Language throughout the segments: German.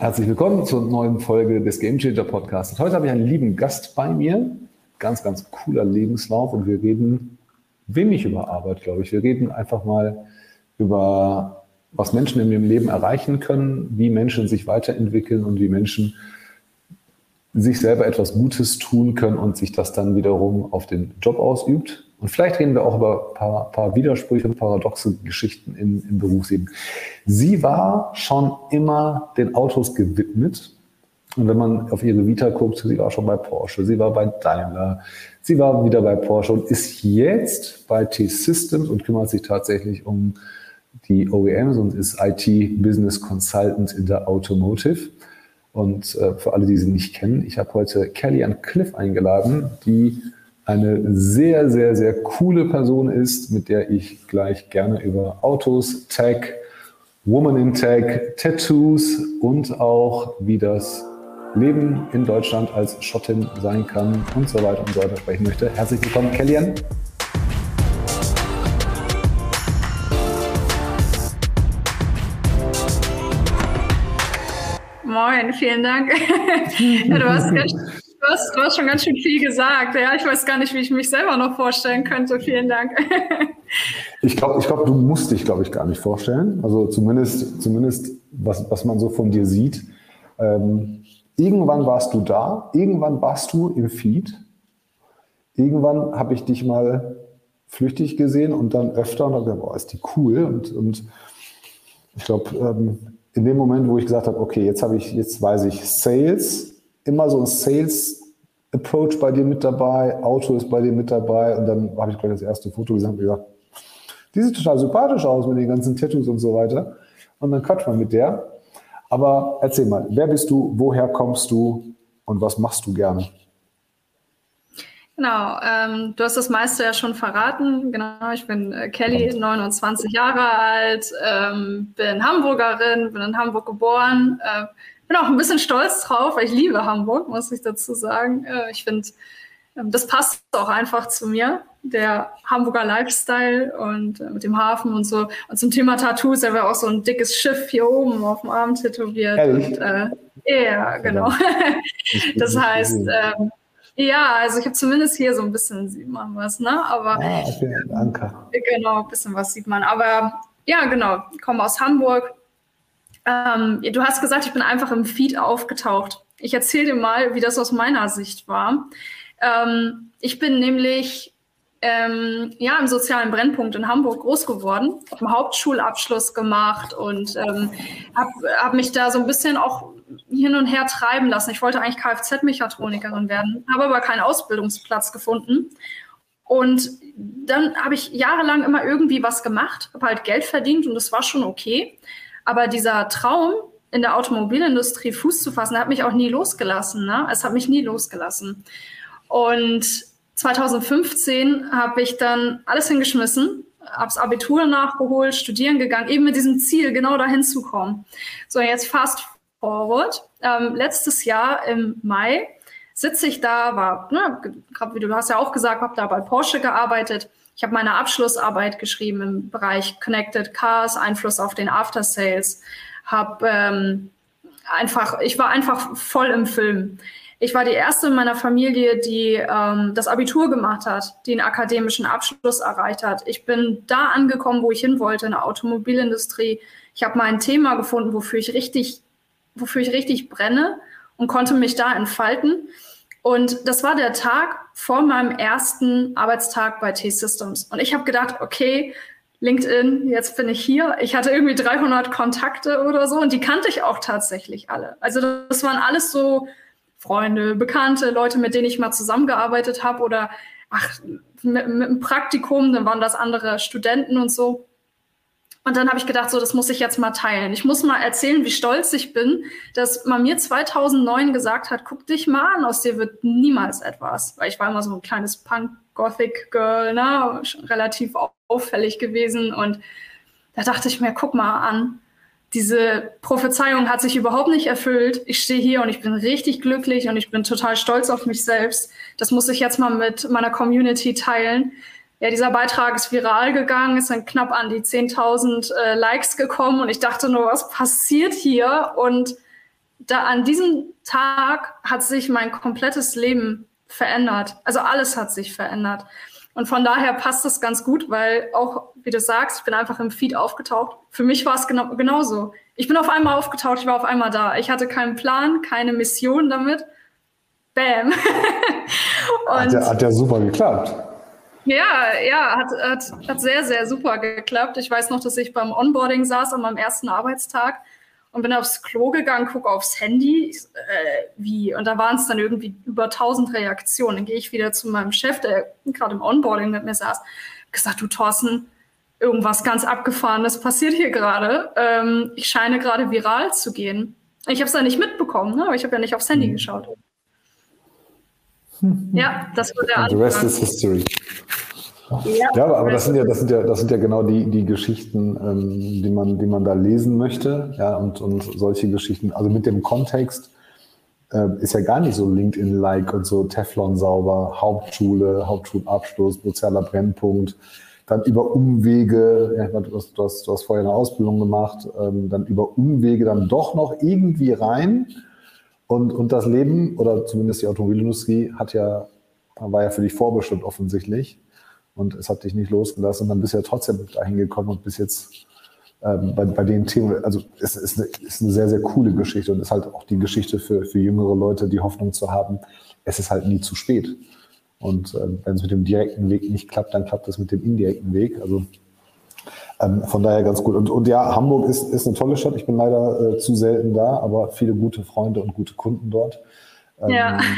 Herzlich willkommen zur neuen Folge des Game Changer Podcasts. Heute habe ich einen lieben Gast bei mir. Ganz, ganz cooler Lebenslauf und wir reden wenig über Arbeit, glaube ich. Wir reden einfach mal über, was Menschen in ihrem Leben erreichen können, wie Menschen sich weiterentwickeln und wie Menschen sich selber etwas Gutes tun können und sich das dann wiederum auf den Job ausübt. Und vielleicht reden wir auch über ein paar, paar Widersprüche und paradoxe Geschichten im, im Berufsleben. Sie war schon immer den Autos gewidmet. Und wenn man auf ihre Vita guckt, sie war schon bei Porsche, sie war bei Daimler, sie war wieder bei Porsche und ist jetzt bei T-Systems und kümmert sich tatsächlich um die OEMs und ist IT-Business Consultant in der Automotive. Und äh, für alle, die sie nicht kennen, ich habe heute Kelly and Cliff eingeladen, die eine sehr, sehr, sehr coole Person ist, mit der ich gleich gerne über Autos, Tech, Woman in Tech, Tattoos und auch wie das Leben in Deutschland als Schottin sein kann und so weiter und so weiter sprechen möchte. Herzlich willkommen, Kellyanne. Moin, vielen Dank. ja, du hast ganz Du hast, du hast schon ganz schön viel gesagt. Ja, ich weiß gar nicht, wie ich mich selber noch vorstellen könnte. Vielen Dank. Ich glaube, ich glaub, du musst dich, glaube ich, gar nicht vorstellen. Also zumindest, zumindest was, was man so von dir sieht. Ähm, irgendwann warst du da, irgendwann warst du im Feed. Irgendwann habe ich dich mal flüchtig gesehen und dann öfter und dann gedacht, boah, ist die cool. Und, und ich glaube, ähm, in dem Moment, wo ich gesagt habe, okay, jetzt habe ich, jetzt weiß ich Sales, immer so ein Sales Approach bei dir mit dabei, Auto ist bei dir mit dabei und dann habe ich gleich das erste Foto gesehen und gesagt, die sieht total sympathisch aus mit den ganzen Tattoos und so weiter. Und dann quatscht man mit der. Aber erzähl mal, wer bist du, woher kommst du und was machst du gerne? Genau, ähm, du hast das meiste ja schon verraten. Genau, ich bin äh, Kelly, 29 Jahre alt, ähm, bin Hamburgerin, bin in Hamburg geboren, äh, bin auch ein bisschen stolz drauf, weil ich liebe Hamburg, muss ich dazu sagen. Äh, ich finde, ähm, das passt auch einfach zu mir, der Hamburger Lifestyle und äh, mit dem Hafen und so. Und zum Thema Tattoos, da wäre auch so ein dickes Schiff hier oben auf dem Arm tätowiert. Und, äh, ja, genau. das heißt, ähm, ja, also ich habe zumindest hier so ein bisschen sieht man was, ne? Aber ah, okay. Anker. Genau, ein bisschen was sieht man. Aber ja, genau, ich komme aus Hamburg, ähm, du hast gesagt, ich bin einfach im Feed aufgetaucht. Ich erzähle dir mal, wie das aus meiner Sicht war. Ähm, ich bin nämlich ähm, ja, im sozialen Brennpunkt in Hamburg groß geworden, habe einen Hauptschulabschluss gemacht und ähm, habe hab mich da so ein bisschen auch hin und her treiben lassen. Ich wollte eigentlich Kfz-Mechatronikerin werden, habe aber keinen Ausbildungsplatz gefunden. Und dann habe ich jahrelang immer irgendwie was gemacht, habe halt Geld verdient und das war schon okay. Aber dieser Traum, in der Automobilindustrie Fuß zu fassen, hat mich auch nie losgelassen. Ne? Es hat mich nie losgelassen. Und 2015 habe ich dann alles hingeschmissen, hab's Abitur nachgeholt, studieren gegangen, eben mit diesem Ziel, genau dahin zu kommen. So, jetzt fast forward. Ähm, letztes Jahr im Mai sitze ich da, war, ne, wie du hast ja auch gesagt, habe da bei Porsche gearbeitet ich habe meine Abschlussarbeit geschrieben im Bereich Connected Cars, Einfluss auf den After Sales. Hab ähm, einfach, ich war einfach voll im Film. Ich war die erste in meiner Familie, die ähm, das Abitur gemacht hat, die einen akademischen Abschluss erreicht hat. Ich bin da angekommen, wo ich hin wollte, in der Automobilindustrie. Ich habe mein Thema gefunden, wofür ich richtig, wofür ich richtig brenne und konnte mich da entfalten. Und das war der Tag vor meinem ersten Arbeitstag bei T-Systems. Und ich habe gedacht, okay, LinkedIn, jetzt bin ich hier. Ich hatte irgendwie 300 Kontakte oder so und die kannte ich auch tatsächlich alle. Also das waren alles so Freunde, Bekannte, Leute, mit denen ich mal zusammengearbeitet habe oder ach, mit, mit einem Praktikum, dann waren das andere Studenten und so. Und dann habe ich gedacht, so, das muss ich jetzt mal teilen. Ich muss mal erzählen, wie stolz ich bin, dass man mir 2009 gesagt hat, guck dich mal an, aus dir wird niemals etwas. Weil ich war immer so ein kleines Punk-Gothic-Girl, ne? relativ auffällig gewesen. Und da dachte ich mir, guck mal an, diese Prophezeiung hat sich überhaupt nicht erfüllt. Ich stehe hier und ich bin richtig glücklich und ich bin total stolz auf mich selbst. Das muss ich jetzt mal mit meiner Community teilen ja, dieser Beitrag ist viral gegangen, ist dann knapp an die 10.000 äh, Likes gekommen und ich dachte nur, was passiert hier? Und da an diesem Tag hat sich mein komplettes Leben verändert. Also alles hat sich verändert. Und von daher passt das ganz gut, weil auch, wie du sagst, ich bin einfach im Feed aufgetaucht. Für mich war es genau, genauso. Ich bin auf einmal aufgetaucht, ich war auf einmal da. Ich hatte keinen Plan, keine Mission damit. Bam. hat, ja, hat ja super geklappt. Ja, ja, hat, hat, hat sehr, sehr super geklappt. Ich weiß noch, dass ich beim Onboarding saß an meinem ersten Arbeitstag und bin aufs Klo gegangen, gucke aufs Handy, äh, wie, und da waren es dann irgendwie über 1000 Reaktionen. Dann gehe ich wieder zu meinem Chef, der gerade im Onboarding mit mir saß, gesagt, du Thorsten, irgendwas ganz Abgefahrenes passiert hier gerade. Ähm, ich scheine gerade viral zu gehen. Ich habe es ja nicht mitbekommen, ne? aber ich habe ja nicht aufs Handy mhm. geschaut. Ja, das war der Anfang. The rest is history. Ja, ja aber, aber das sind ja, das sind ja, das sind ja genau die, die Geschichten, ähm, die man, die man da lesen möchte. Ja, und, und solche Geschichten, also mit dem Kontext, äh, ist ja gar nicht so LinkedIn-like und so Teflon sauber, Hauptschule, Hauptschulabschluss, sozialer Brennpunkt, dann über Umwege, ja, du, hast, du, hast, du hast vorher eine Ausbildung gemacht, ähm, dann über Umwege dann doch noch irgendwie rein. Und, und das Leben, oder zumindest die Automobilindustrie, hat ja, war ja für dich vorbestimmt offensichtlich und es hat dich nicht losgelassen und dann bist du ja trotzdem dahin gekommen und bis jetzt ähm, bei, bei den Themen, also es ist eine, ist eine sehr, sehr coole Geschichte und ist halt auch die Geschichte für, für jüngere Leute, die Hoffnung zu haben, es ist halt nie zu spät. Und äh, wenn es mit dem direkten Weg nicht klappt, dann klappt es mit dem indirekten Weg. Also ähm, von daher ganz gut. Und, und ja, Hamburg ist, ist eine tolle Stadt. Ich bin leider äh, zu selten da, aber viele gute Freunde und gute Kunden dort. Ähm, ja.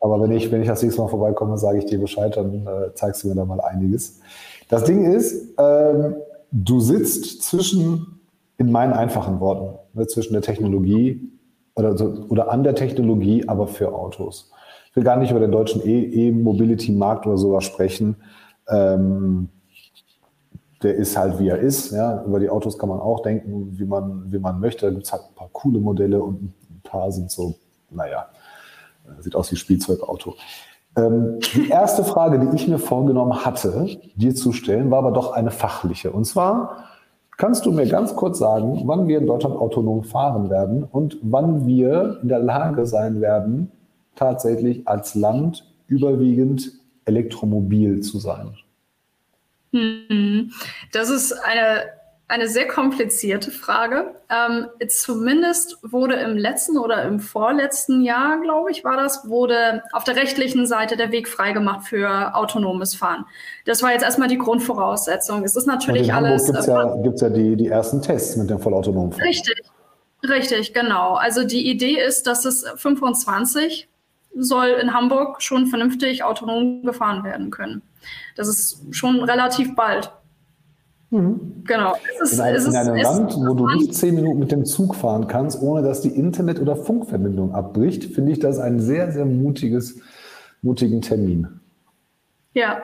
Aber wenn ich, wenn ich das nächste Mal vorbeikomme, sage ich dir Bescheid, dann äh, zeigst du mir da mal einiges. Das Ding ist, ähm, du sitzt zwischen, in meinen einfachen Worten, ne, zwischen der Technologie oder, oder an der Technologie, aber für Autos. Ich will gar nicht über den deutschen E-Mobility-Markt oder sowas sprechen. Ähm, der ist halt, wie er ist. Ja. Über die Autos kann man auch denken, wie man, wie man möchte. Da gibt es halt ein paar coole Modelle und ein paar sind so, naja, Sieht aus wie Spielzeugauto. Ähm, die erste Frage, die ich mir vorgenommen hatte, dir zu stellen, war aber doch eine fachliche. Und zwar, kannst du mir ganz kurz sagen, wann wir in Deutschland autonom fahren werden und wann wir in der Lage sein werden, tatsächlich als Land überwiegend elektromobil zu sein? Hm, das ist eine eine sehr komplizierte Frage. Ähm, zumindest wurde im letzten oder im vorletzten Jahr, glaube ich, war das, wurde auf der rechtlichen Seite der Weg freigemacht für autonomes Fahren. Das war jetzt erstmal die Grundvoraussetzung. Es ist natürlich in alles. Es ja, gibt's ja die, die ersten Tests mit dem vollautonomen Fahren. Richtig, richtig, genau. Also die Idee ist, dass es 25 soll in Hamburg schon vernünftig autonom gefahren werden können. Das ist schon relativ bald. Mhm. Genau. Ist, in, ein, in einem Land, wo du nicht zehn Minuten mit dem Zug fahren kannst, ohne dass die Internet- oder Funkverbindung abbricht, finde ich das ein sehr, sehr mutiges, mutigen Termin. Ja,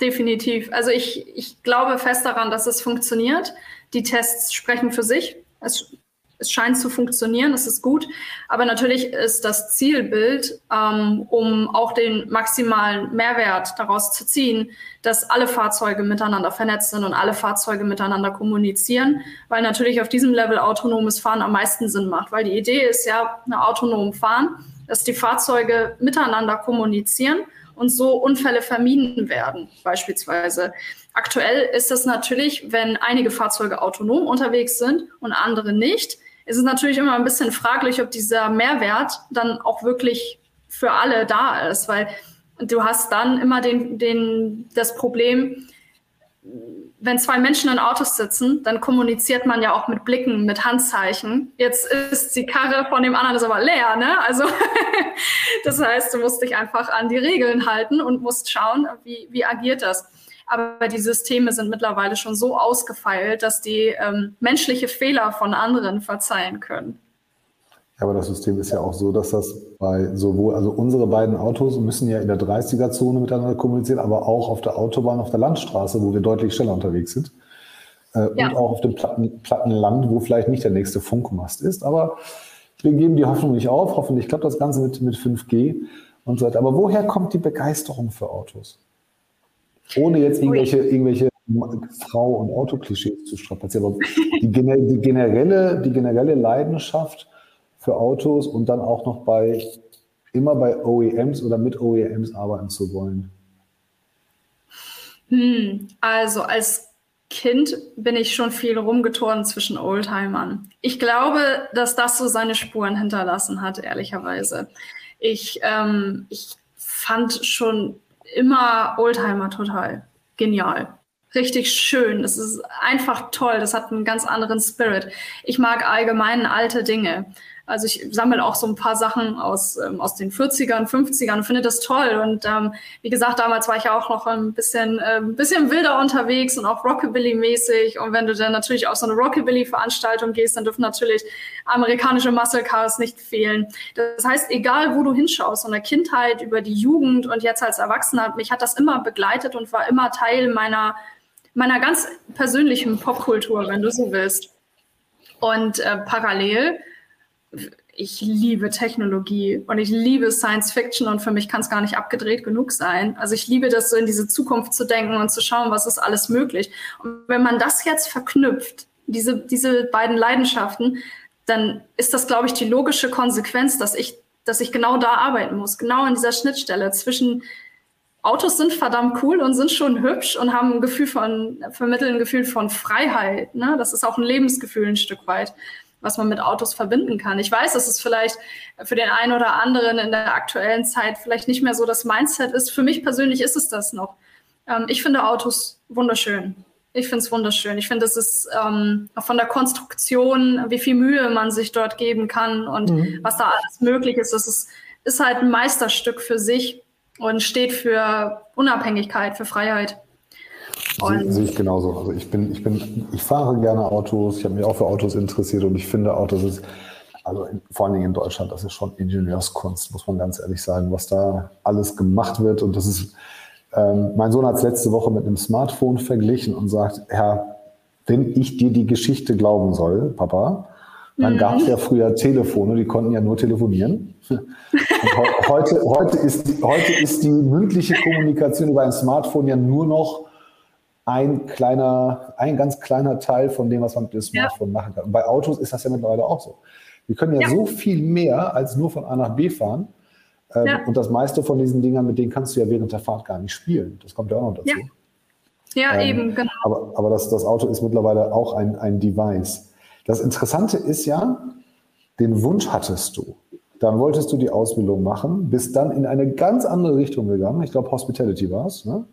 definitiv. Also ich, ich glaube fest daran, dass es funktioniert. Die Tests sprechen für sich. Es es scheint zu funktionieren, es ist gut. Aber natürlich ist das Zielbild, ähm, um auch den maximalen Mehrwert daraus zu ziehen, dass alle Fahrzeuge miteinander vernetzt sind und alle Fahrzeuge miteinander kommunizieren, weil natürlich auf diesem Level autonomes Fahren am meisten Sinn macht. Weil die Idee ist ja, eine autonom Fahren, dass die Fahrzeuge miteinander kommunizieren und so Unfälle vermieden werden, beispielsweise. Aktuell ist es natürlich, wenn einige Fahrzeuge autonom unterwegs sind und andere nicht, ist es natürlich immer ein bisschen fraglich, ob dieser Mehrwert dann auch wirklich für alle da ist, weil du hast dann immer den, den, das Problem, wenn zwei Menschen in Autos sitzen, dann kommuniziert man ja auch mit Blicken, mit Handzeichen. Jetzt ist die Karre von dem anderen ist aber leer, ne? Also das heißt, du musst dich einfach an die Regeln halten und musst schauen, wie, wie agiert das. Aber die Systeme sind mittlerweile schon so ausgefeilt, dass die ähm, menschliche Fehler von anderen verzeihen können. Ja, aber das System ist ja auch so, dass das bei sowohl, also unsere beiden Autos müssen ja in der 30er-Zone miteinander kommunizieren, aber auch auf der Autobahn, auf der Landstraße, wo wir deutlich schneller unterwegs sind. Äh, ja. Und auch auf dem platten, platten Land, wo vielleicht nicht der nächste Funkmast ist. Aber wir geben die Hoffnung nicht auf. Hoffentlich klappt das Ganze mit, mit 5G und so weiter. Aber woher kommt die Begeisterung für Autos? Ohne jetzt irgendwelche, irgendwelche Frau- und Autoklischees zu strapazieren. Aber die, die, generelle, die generelle Leidenschaft für Autos und dann auch noch bei immer bei OEMs oder mit OEMs arbeiten zu wollen? Hm, also als Kind bin ich schon viel rumgeturnt zwischen Oldtimern. Ich glaube, dass das so seine Spuren hinterlassen hat, ehrlicherweise. Ich, ähm, ich fand schon immer Oldtimer total genial. Richtig schön. Das ist einfach toll. Das hat einen ganz anderen Spirit. Ich mag allgemein alte Dinge. Also ich sammle auch so ein paar Sachen aus, ähm, aus den 40ern, 50ern und finde das toll. Und ähm, wie gesagt, damals war ich ja auch noch ein bisschen, äh, ein bisschen wilder unterwegs und auch Rockabilly-mäßig. Und wenn du dann natürlich auf so eine Rockabilly-Veranstaltung gehst, dann dürfen natürlich amerikanische Muscle Cars nicht fehlen. Das heißt, egal wo du hinschaust, von der Kindheit über die Jugend und jetzt als Erwachsener, mich hat das immer begleitet und war immer Teil meiner, meiner ganz persönlichen Popkultur, wenn du so willst. Und äh, parallel ich liebe Technologie und ich liebe Science Fiction und für mich kann es gar nicht abgedreht genug sein. Also ich liebe das so in diese Zukunft zu denken und zu schauen, was ist alles möglich. Und wenn man das jetzt verknüpft, diese, diese beiden Leidenschaften, dann ist das, glaube ich, die logische Konsequenz, dass ich, dass ich genau da arbeiten muss, genau in dieser Schnittstelle zwischen Autos sind verdammt cool und sind schon hübsch und haben ein Gefühl von, vermitteln ein Gefühl von Freiheit. Ne? Das ist auch ein Lebensgefühl ein Stück weit was man mit Autos verbinden kann. Ich weiß, dass es vielleicht für den einen oder anderen in der aktuellen Zeit vielleicht nicht mehr so das Mindset ist. Für mich persönlich ist es das noch. Ähm, ich finde Autos wunderschön. Ich finde es wunderschön. Ich finde, es ist ähm, von der Konstruktion, wie viel Mühe man sich dort geben kann und mhm. was da alles möglich ist. Das ist, ist halt ein Meisterstück für sich und steht für Unabhängigkeit, für Freiheit. Sehe seh ich genauso. Also ich bin, ich bin, ich fahre gerne Autos, ich habe mich auch für Autos interessiert und ich finde dass es, also in, vor allen Dingen in Deutschland, das ist schon Ingenieurskunst, muss man ganz ehrlich sagen, was da alles gemacht wird. Und das ist, ähm, mein Sohn hat es letzte Woche mit einem Smartphone verglichen und sagt, Herr, wenn ich dir die Geschichte glauben soll, Papa, dann mhm. gab es ja früher Telefone, die konnten ja nur telefonieren. Und heute, heute, ist, heute ist die mündliche Kommunikation über ein Smartphone ja nur noch ein kleiner, ein ganz kleiner Teil von dem, was man mit dem Smartphone ja. machen kann. Und bei Autos ist das ja mittlerweile auch so. Wir können ja, ja. so viel mehr als nur von A nach B fahren. Ähm, ja. Und das meiste von diesen Dingern, mit denen kannst du ja während der Fahrt gar nicht spielen. Das kommt ja auch noch dazu. Ja, ähm, eben, genau. Aber, aber das, das Auto ist mittlerweile auch ein, ein Device. Das Interessante ist ja, den Wunsch hattest du. Dann wolltest du die Ausbildung machen, bist dann in eine ganz andere Richtung gegangen. Ich glaube, Hospitality war es. Ne?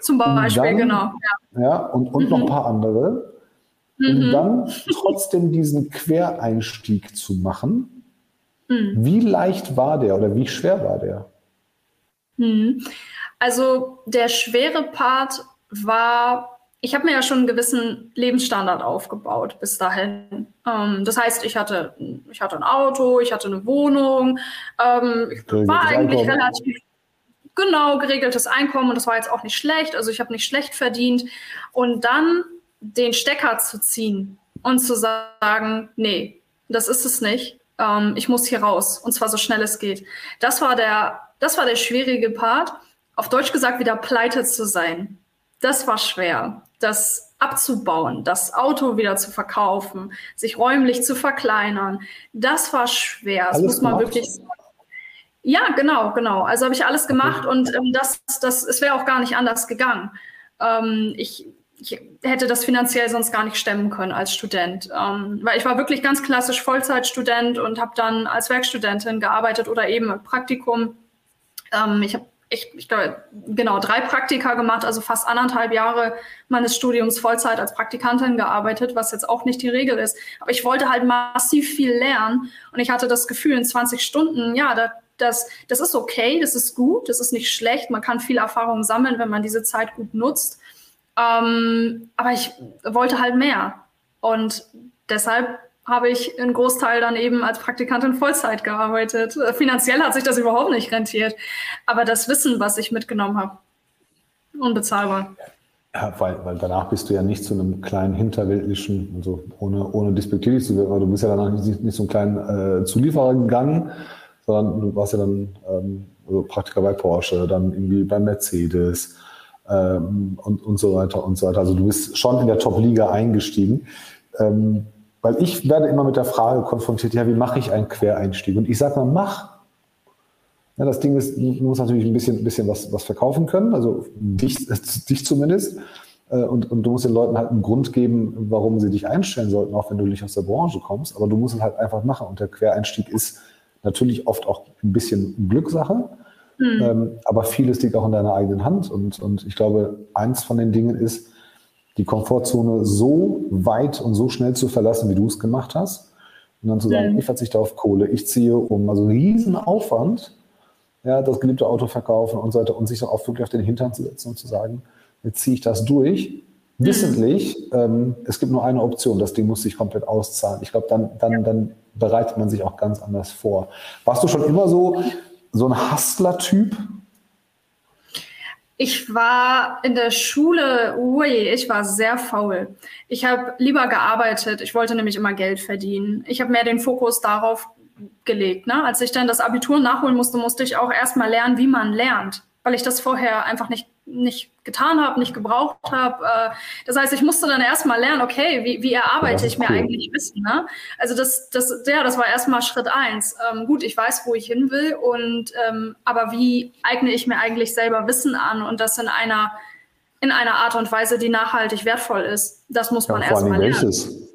Zum Beispiel, dann, genau. Ja, ja und, und mhm. noch ein paar andere. Mhm. Um dann trotzdem diesen Quereinstieg zu machen. Mhm. Wie leicht war der oder wie schwer war der? Mhm. Also der schwere Part war, ich habe mir ja schon einen gewissen Lebensstandard aufgebaut bis dahin. Ähm, das heißt, ich hatte, ich hatte ein Auto, ich hatte eine Wohnung, ähm, ich war eigentlich relativ genau geregeltes Einkommen und das war jetzt auch nicht schlecht. Also ich habe nicht schlecht verdient. Und dann den Stecker zu ziehen und zu sagen, nee, das ist es nicht. Ähm, ich muss hier raus und zwar so schnell es geht. Das war der, das war der schwierige Part. Auf Deutsch gesagt, wieder pleite zu sein. Das war schwer. Das abzubauen, das Auto wieder zu verkaufen, sich räumlich zu verkleinern. Das war schwer. Das muss man gemacht? wirklich sagen. Ja, genau, genau. Also habe ich alles gemacht und ähm, das, das, es wäre auch gar nicht anders gegangen. Ähm, ich, ich hätte das finanziell sonst gar nicht stemmen können als Student, ähm, weil ich war wirklich ganz klassisch Vollzeitstudent und habe dann als Werkstudentin gearbeitet oder eben im Praktikum. Ähm, ich habe ich, ich glaube, genau drei Praktika gemacht, also fast anderthalb Jahre meines Studiums Vollzeit als Praktikantin gearbeitet, was jetzt auch nicht die Regel ist. Aber ich wollte halt massiv viel lernen und ich hatte das Gefühl, in 20 Stunden, ja, da das, das ist okay, das ist gut, das ist nicht schlecht. Man kann viel Erfahrung sammeln, wenn man diese Zeit gut nutzt. Ähm, aber ich wollte halt mehr. Und deshalb habe ich einen Großteil dann eben als Praktikantin Vollzeit gearbeitet. Finanziell hat sich das überhaupt nicht rentiert. Aber das Wissen, was ich mitgenommen habe, unbezahlbar. Ja, weil, weil danach bist du ja nicht zu einem kleinen hinterweltlichen, also ohne, ohne despektierlich zu werden, du bist ja danach nicht, nicht so einen kleinen äh, Zulieferer gegangen, sondern du warst ja dann ähm, also Praktiker bei Porsche, dann irgendwie bei Mercedes ähm, und, und so weiter und so weiter. Also du bist schon in der Top-Liga eingestiegen. Ähm, weil ich werde immer mit der Frage konfrontiert, ja, wie mache ich einen Quereinstieg? Und ich sage mal, mach. Ja, das Ding ist, du musst natürlich ein bisschen, bisschen was, was verkaufen können, also dich, dich zumindest. Äh, und, und du musst den Leuten halt einen Grund geben, warum sie dich einstellen sollten, auch wenn du nicht aus der Branche kommst. Aber du musst es halt einfach machen. Und der Quereinstieg ist natürlich oft auch ein bisschen Glückssache. Mhm. Ähm, aber vieles liegt auch in deiner eigenen Hand. Und, und ich glaube, eins von den Dingen ist, die Komfortzone so weit und so schnell zu verlassen, wie du es gemacht hast. Und dann zu sagen, mhm. ich verzichte auf Kohle, ich ziehe um. Also riesen Aufwand, ja, das geliebte Auto verkaufen und so weiter und sich dann auch wirklich auf den Hintern zu setzen und zu sagen, jetzt ziehe ich das durch. Mhm. Wissentlich, ähm, es gibt nur eine Option, das Ding muss sich komplett auszahlen. Ich glaube, dann, dann, dann bereitet man sich auch ganz anders vor. Warst du schon immer so, so ein Hustler-Typ? Ich war in der Schule, ui, ich war sehr faul. Ich habe lieber gearbeitet. Ich wollte nämlich immer Geld verdienen. Ich habe mehr den Fokus darauf gelegt. Ne? Als ich dann das Abitur nachholen musste, musste ich auch erstmal lernen, wie man lernt, weil ich das vorher einfach nicht nicht getan habe, nicht gebraucht habe. Äh, das heißt, ich musste dann erstmal lernen, okay, wie, wie erarbeite ich mir cool. eigentlich Wissen? Ne? Also das, das, ja, das war erstmal Schritt eins. Ähm, gut, ich weiß, wo ich hin will, und ähm, aber wie eigne ich mir eigentlich selber Wissen an und das in einer in einer Art und Weise, die nachhaltig wertvoll ist. Das muss man ja, erstmal lernen. Welches?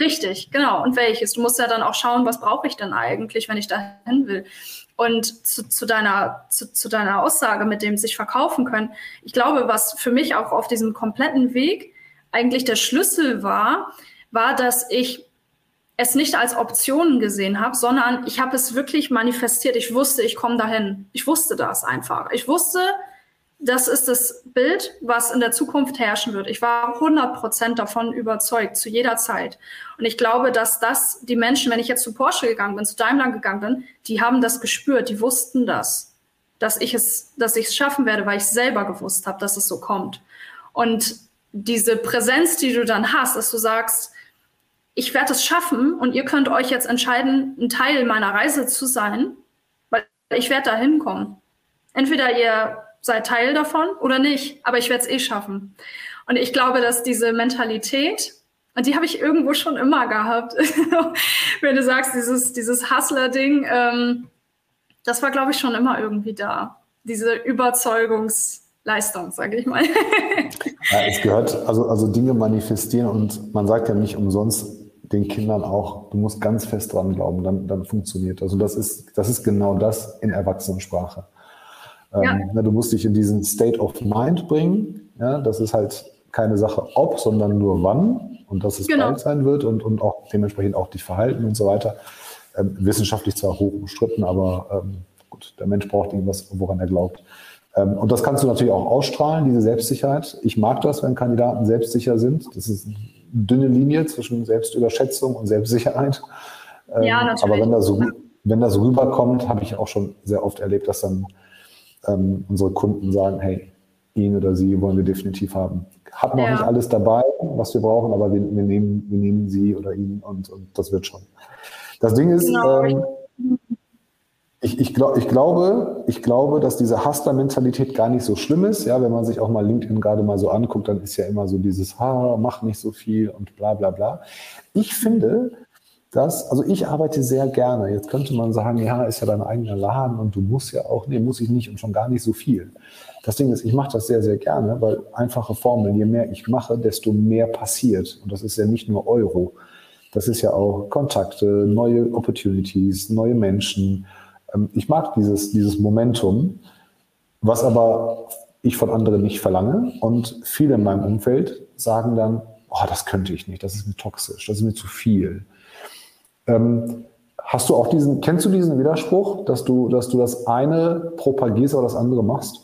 Richtig, genau. Und welches? Du musst ja dann auch schauen, was brauche ich denn eigentlich, wenn ich dahin will. Und zu, zu, deiner, zu, zu deiner Aussage mit dem sich verkaufen können. Ich glaube, was für mich auch auf diesem kompletten Weg eigentlich der Schlüssel war, war, dass ich es nicht als Option gesehen habe, sondern ich habe es wirklich manifestiert. Ich wusste, ich komme dahin. Ich wusste das einfach. Ich wusste, das ist das Bild, was in der Zukunft herrschen wird. Ich war 100 Prozent davon überzeugt, zu jeder Zeit. Und ich glaube, dass das die Menschen, wenn ich jetzt zu Porsche gegangen bin, zu Daimler gegangen bin, die haben das gespürt, die wussten das, dass ich es, dass ich es schaffen werde, weil ich selber gewusst habe, dass es so kommt. Und diese Präsenz, die du dann hast, dass du sagst, ich werde es schaffen und ihr könnt euch jetzt entscheiden, ein Teil meiner Reise zu sein, weil ich werde da hinkommen. Entweder ihr sei Teil davon oder nicht, aber ich werde es eh schaffen. Und ich glaube, dass diese Mentalität, und die habe ich irgendwo schon immer gehabt, wenn du sagst, dieses, dieses Hustler-Ding, ähm, das war, glaube ich, schon immer irgendwie da. Diese Überzeugungsleistung, sage ich mal. ja, es gehört, also, also Dinge manifestieren und man sagt ja nicht umsonst den Kindern auch, du musst ganz fest dran glauben, dann, dann funktioniert das. Und das ist, das ist genau das in Erwachsenensprache. Ja. Ähm, du musst dich in diesen State of Mind bringen. Ja, das ist halt keine Sache ob, sondern nur wann und dass es genau. bald sein wird und, und auch dementsprechend auch dich verhalten und so weiter. Ähm, wissenschaftlich zwar hoch umstritten, aber ähm, gut, der Mensch braucht irgendwas, woran er glaubt. Ähm, und das kannst du natürlich auch ausstrahlen, diese Selbstsicherheit. Ich mag das, wenn Kandidaten selbstsicher sind. Das ist eine dünne Linie zwischen Selbstüberschätzung und Selbstsicherheit. Ähm, ja, natürlich. Aber wenn das, so, wenn das rüberkommt, habe ich auch schon sehr oft erlebt, dass dann ähm, unsere Kunden sagen, hey, ihn oder sie wollen wir definitiv haben. Hat noch ja. nicht alles dabei, was wir brauchen, aber wir, wir, nehmen, wir nehmen sie oder ihn und, und das wird schon. Das Ding ist, genau. ähm, ich, ich, glaub, ich, glaube, ich glaube, dass diese Hustler-Mentalität gar nicht so schlimm ist. Ja, wenn man sich auch mal LinkedIn gerade mal so anguckt, dann ist ja immer so dieses, ha, mach nicht so viel und bla bla bla. Ich finde, das, also ich arbeite sehr gerne. Jetzt könnte man sagen, ja, ist ja dein eigener Laden und du musst ja auch, nee, muss ich nicht und schon gar nicht so viel. Das Ding ist, ich mache das sehr, sehr gerne, weil einfache Formeln, je mehr ich mache, desto mehr passiert. Und das ist ja nicht nur Euro. Das ist ja auch Kontakte, neue Opportunities, neue Menschen. Ähm, ich mag dieses, dieses Momentum, was aber ich von anderen nicht verlange. Und viele in meinem Umfeld sagen dann, oh, das könnte ich nicht, das ist mir toxisch, das ist mir zu viel. Ähm, hast du auch diesen, kennst du diesen Widerspruch, dass du, dass du das eine propagierst, aber das andere machst?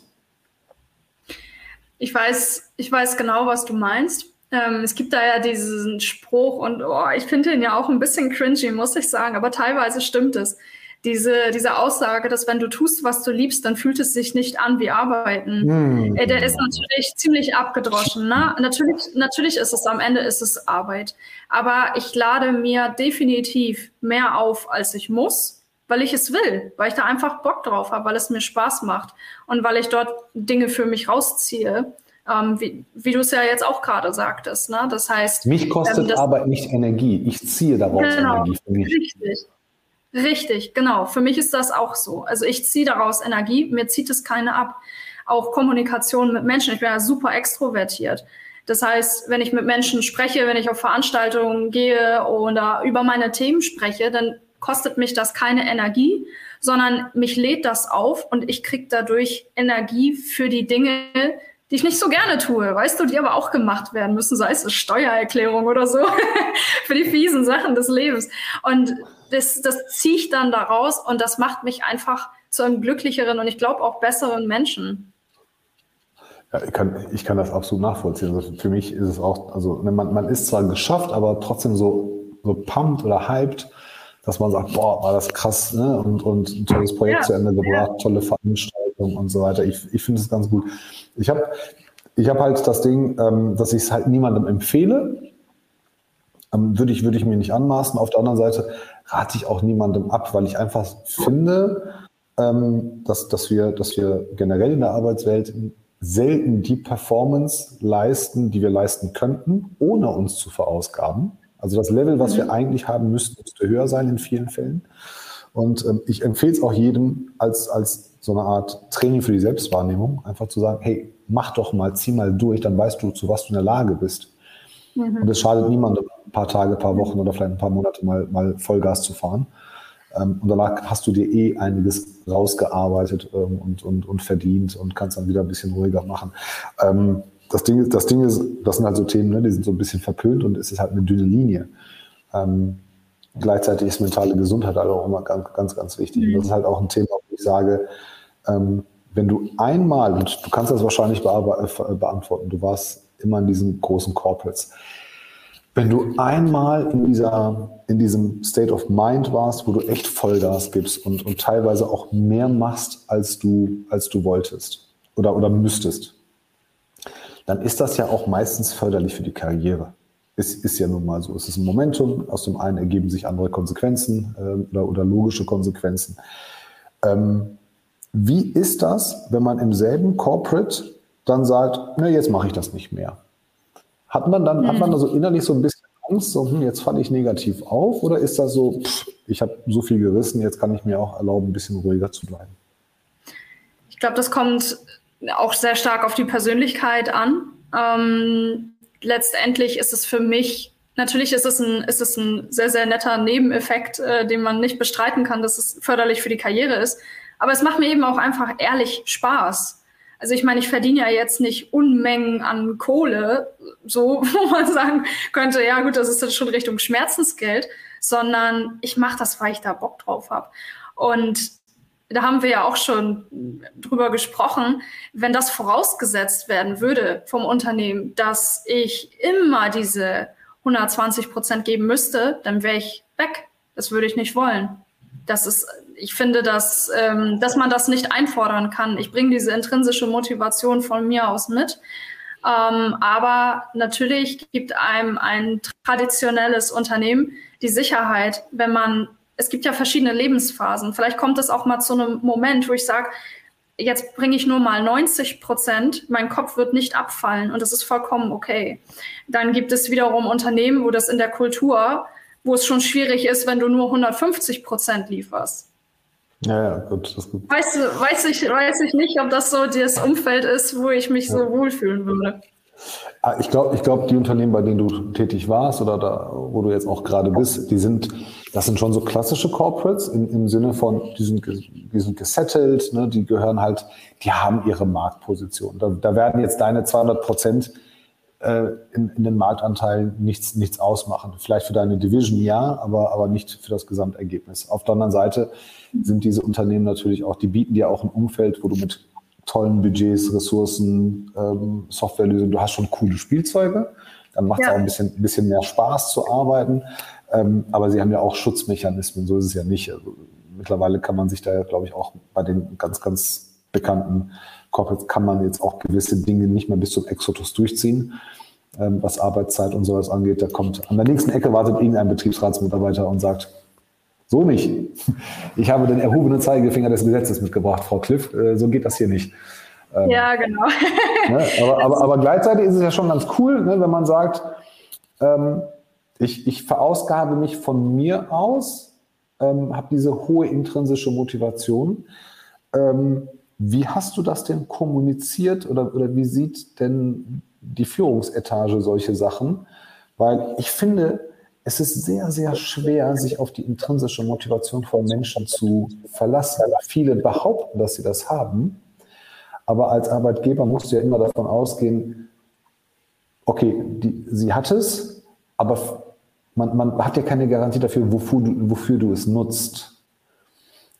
Ich weiß, ich weiß genau, was du meinst. Ähm, es gibt da ja diesen Spruch und oh, ich finde ihn ja auch ein bisschen cringy, muss ich sagen, aber teilweise stimmt es diese, diese Aussage, dass wenn du tust, was du liebst, dann fühlt es sich nicht an wie Arbeiten. Mhm. Der ist natürlich ziemlich abgedroschen. Ne? Natürlich, natürlich ist es am Ende ist es Arbeit. Aber ich lade mir definitiv mehr auf, als ich muss, weil ich es will, weil ich da einfach Bock drauf habe, weil es mir Spaß macht und weil ich dort Dinge für mich rausziehe. Ähm, wie, wie du es ja jetzt auch gerade sagtest. Ne? Das heißt. Mich kostet ähm, Arbeit nicht Energie. Ich ziehe daraus genau, Energie für mich. Richtig. Richtig, genau. Für mich ist das auch so. Also ich ziehe daraus Energie, mir zieht es keine ab. Auch Kommunikation mit Menschen. Ich bin ja super extrovertiert. Das heißt, wenn ich mit Menschen spreche, wenn ich auf Veranstaltungen gehe oder über meine Themen spreche, dann kostet mich das keine Energie, sondern mich lädt das auf und ich kriege dadurch Energie für die Dinge, die ich nicht so gerne tue, weißt du, die aber auch gemacht werden müssen, sei es eine Steuererklärung oder so, für die fiesen Sachen des Lebens. Und das, das ziehe ich dann daraus und das macht mich einfach zu einem glücklicheren und ich glaube auch besseren Menschen. Ja, ich, kann, ich kann das absolut nachvollziehen. Also für mich ist es auch, also ne, man, man ist zwar geschafft, aber trotzdem so, so pumped oder hyped, dass man sagt, boah, war das krass, ne? Und, und ein tolles Projekt ja, zu Ende gebracht, ja. tolle Veranstaltung und so weiter. Ich, ich finde es ganz gut. Ich habe ich hab halt das Ding, ähm, dass ich es halt niemandem empfehle. Ähm, würde ich, würde ich mir nicht anmaßen. Auf der anderen Seite rate ich auch niemandem ab, weil ich einfach finde, ähm, dass, dass, wir, dass wir generell in der Arbeitswelt selten die Performance leisten, die wir leisten könnten, ohne uns zu verausgaben. Also das Level, was wir mhm. eigentlich haben müssten, müsste höher sein in vielen Fällen. Und ähm, ich empfehle es auch jedem als, als so eine Art Training für die Selbstwahrnehmung, einfach zu sagen, hey, mach doch mal, zieh mal durch, dann weißt du, zu was du in der Lage bist. Mhm. Und es schadet niemandem, ein paar Tage, ein paar Wochen oder vielleicht ein paar Monate mal, mal Vollgas zu fahren. Ähm, und danach hast du dir eh einiges rausgearbeitet ähm, und, und, und verdient und kannst dann wieder ein bisschen ruhiger machen. Ähm, das, Ding, das Ding ist, das sind halt so Themen, ne, die sind so ein bisschen verpönt und es ist halt eine dünne Linie. Ähm, gleichzeitig ist mentale Gesundheit halt auch immer ganz, ganz, ganz wichtig. Und das ist halt auch ein Thema, wo ich sage, ähm, wenn du einmal, und du kannst das wahrscheinlich äh, beantworten, du warst immer in diesen großen Corporates, wenn du einmal in, dieser, in diesem State of Mind warst, wo du echt Vollgas gibst und, und teilweise auch mehr machst, als du, als du wolltest oder, oder müsstest, dann ist das ja auch meistens förderlich für die Karriere. Es ist ja nun mal so. Es ist ein Momentum. Aus dem einen ergeben sich andere Konsequenzen äh, oder, oder logische Konsequenzen. Ähm, wie ist das, wenn man im selben Corporate dann sagt, na, jetzt mache ich das nicht mehr? Hat man dann, mhm. hat man da so innerlich so ein bisschen Angst, so, hm, jetzt falle ich negativ auf? Oder ist das so, pff, ich habe so viel gerissen, jetzt kann ich mir auch erlauben, ein bisschen ruhiger zu bleiben? Ich glaube, das kommt auch sehr stark auf die Persönlichkeit an. Ähm, letztendlich ist es für mich, natürlich ist es ein, ist es ein sehr, sehr netter Nebeneffekt, äh, den man nicht bestreiten kann, dass es förderlich für die Karriere ist. Aber es macht mir eben auch einfach ehrlich Spaß. Also ich meine, ich verdiene ja jetzt nicht Unmengen an Kohle, so wo man sagen könnte, ja gut, das ist jetzt schon Richtung Schmerzensgeld, sondern ich mache das, weil ich da Bock drauf habe. Und da haben wir ja auch schon drüber gesprochen, wenn das vorausgesetzt werden würde vom Unternehmen, dass ich immer diese 120 Prozent geben müsste, dann wäre ich weg. Das würde ich nicht wollen. Das ist ich finde, dass, ähm, dass man das nicht einfordern kann. Ich bringe diese intrinsische Motivation von mir aus mit. Ähm, aber natürlich gibt einem ein traditionelles Unternehmen die Sicherheit, wenn man, es gibt ja verschiedene Lebensphasen. Vielleicht kommt es auch mal zu einem Moment, wo ich sage, jetzt bringe ich nur mal 90 Prozent, mein Kopf wird nicht abfallen und das ist vollkommen okay. Dann gibt es wiederum Unternehmen, wo das in der Kultur, wo es schon schwierig ist, wenn du nur 150 Prozent lieferst. Ja, ja, gut, das ist gut. Weißt du, weiß ich, weiß ich nicht, ob das so das Umfeld ist, wo ich mich ja. so wohlfühlen würde. Ah, ich glaube, ich glaube, die Unternehmen, bei denen du tätig warst oder da, wo du jetzt auch gerade bist, die sind, das sind schon so klassische Corporates im, im Sinne von, die sind, die sind gesettelt, ne, die gehören halt, die haben ihre Marktposition. Da, da werden jetzt deine 200 Prozent äh, in, in den Marktanteilen nichts, nichts ausmachen. Vielleicht für deine Division ja, aber, aber nicht für das Gesamtergebnis. Auf der anderen Seite sind diese Unternehmen natürlich auch, die bieten dir auch ein Umfeld, wo du mit tollen Budgets, Ressourcen, ähm, Softwarelösungen, du hast schon coole Spielzeuge, dann macht es ja. auch ein bisschen, ein bisschen mehr Spaß zu arbeiten. Ähm, aber sie haben ja auch Schutzmechanismen, so ist es ja nicht. Also, mittlerweile kann man sich da ja, glaube ich, auch bei den ganz, ganz bekannten Corporates kann man jetzt auch gewisse Dinge nicht mehr bis zum Exodus durchziehen, ähm, was Arbeitszeit und sowas angeht. Da kommt an der nächsten Ecke wartet irgendein Betriebsratsmitarbeiter und sagt, so nicht. Ich habe den erhobenen Zeigefinger des Gesetzes mitgebracht, Frau Cliff. Äh, so geht das hier nicht. Ähm, ja, genau. Ne? Aber, aber, aber, gleichzeitig ist es ja schon ganz cool, ne, wenn man sagt, ähm, ich, ich verausgabe mich von mir aus, ähm, habe diese hohe intrinsische Motivation. Ähm, wie hast du das denn kommuniziert oder, oder wie sieht denn die Führungsetage solche Sachen? Weil ich finde, es ist sehr, sehr schwer, sich auf die intrinsische Motivation von Menschen zu verlassen. Viele behaupten, dass sie das haben, aber als Arbeitgeber musst du ja immer davon ausgehen, okay, die, sie hat es, aber man, man, hat ja keine Garantie dafür, wofür du, wofür du es nutzt.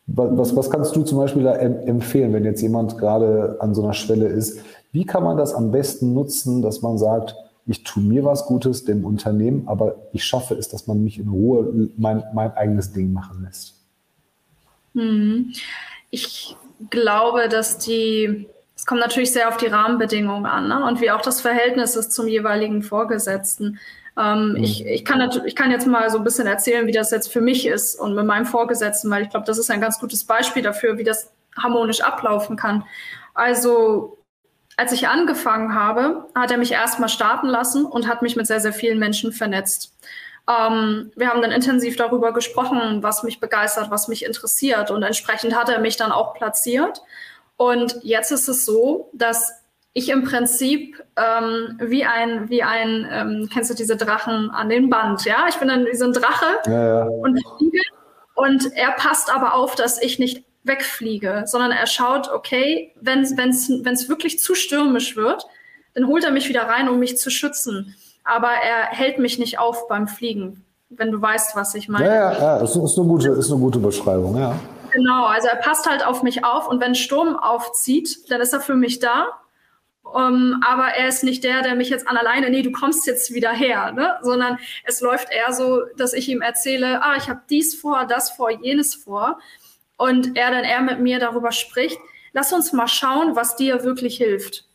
Was, was kannst du zum Beispiel da empfehlen, wenn jetzt jemand gerade an so einer Schwelle ist? Wie kann man das am besten nutzen, dass man sagt, ich tue mir was Gutes, dem Unternehmen, aber ich schaffe es, dass man mich in Ruhe mein, mein eigenes Ding machen lässt? Hm. Ich glaube, dass die, es kommt natürlich sehr auf die Rahmenbedingungen an ne? und wie auch das Verhältnis ist zum jeweiligen Vorgesetzten. Ähm, mhm. ich, ich, kann ich kann jetzt mal so ein bisschen erzählen, wie das jetzt für mich ist und mit meinem Vorgesetzten, weil ich glaube, das ist ein ganz gutes Beispiel dafür, wie das harmonisch ablaufen kann. Also als ich angefangen habe, hat er mich erstmal starten lassen und hat mich mit sehr, sehr vielen Menschen vernetzt. Ähm, wir haben dann intensiv darüber gesprochen, was mich begeistert, was mich interessiert und entsprechend hat er mich dann auch platziert. Und jetzt ist es so, dass ich im Prinzip ähm, wie ein, wie ein, ähm, kennst du diese Drachen an den Band, ja? Ich bin dann wie so ein Drache ja, ja. und fliege und er passt aber auf, dass ich nicht wegfliege, sondern er schaut, okay, wenn es wirklich zu stürmisch wird, dann holt er mich wieder rein, um mich zu schützen. Aber er hält mich nicht auf beim Fliegen, wenn du weißt, was ich meine. Ja, ja, ja. Ist, ist, eine gute, ist eine gute Beschreibung, ja. Genau, also er passt halt auf mich auf und wenn Sturm aufzieht, dann ist er für mich da. Um, ähm, aber er ist nicht der, der mich jetzt an alleine, nee, du kommst jetzt wieder her, ne? sondern es läuft eher so, dass ich ihm erzähle, ah, ich habe dies vor, das vor, jenes vor und er dann eher mit mir darüber spricht, lass uns mal schauen, was dir wirklich hilft.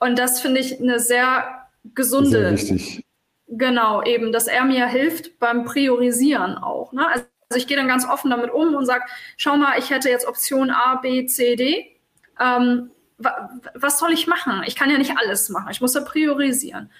Und das finde ich eine sehr gesunde. Sehr wichtig. Genau, eben, dass er mir hilft beim Priorisieren auch. Ne? Also ich gehe dann ganz offen damit um und sage, schau mal, ich hätte jetzt Option A, B, C, D. Ähm, was soll ich machen? Ich kann ja nicht alles machen. Ich muss ja priorisieren.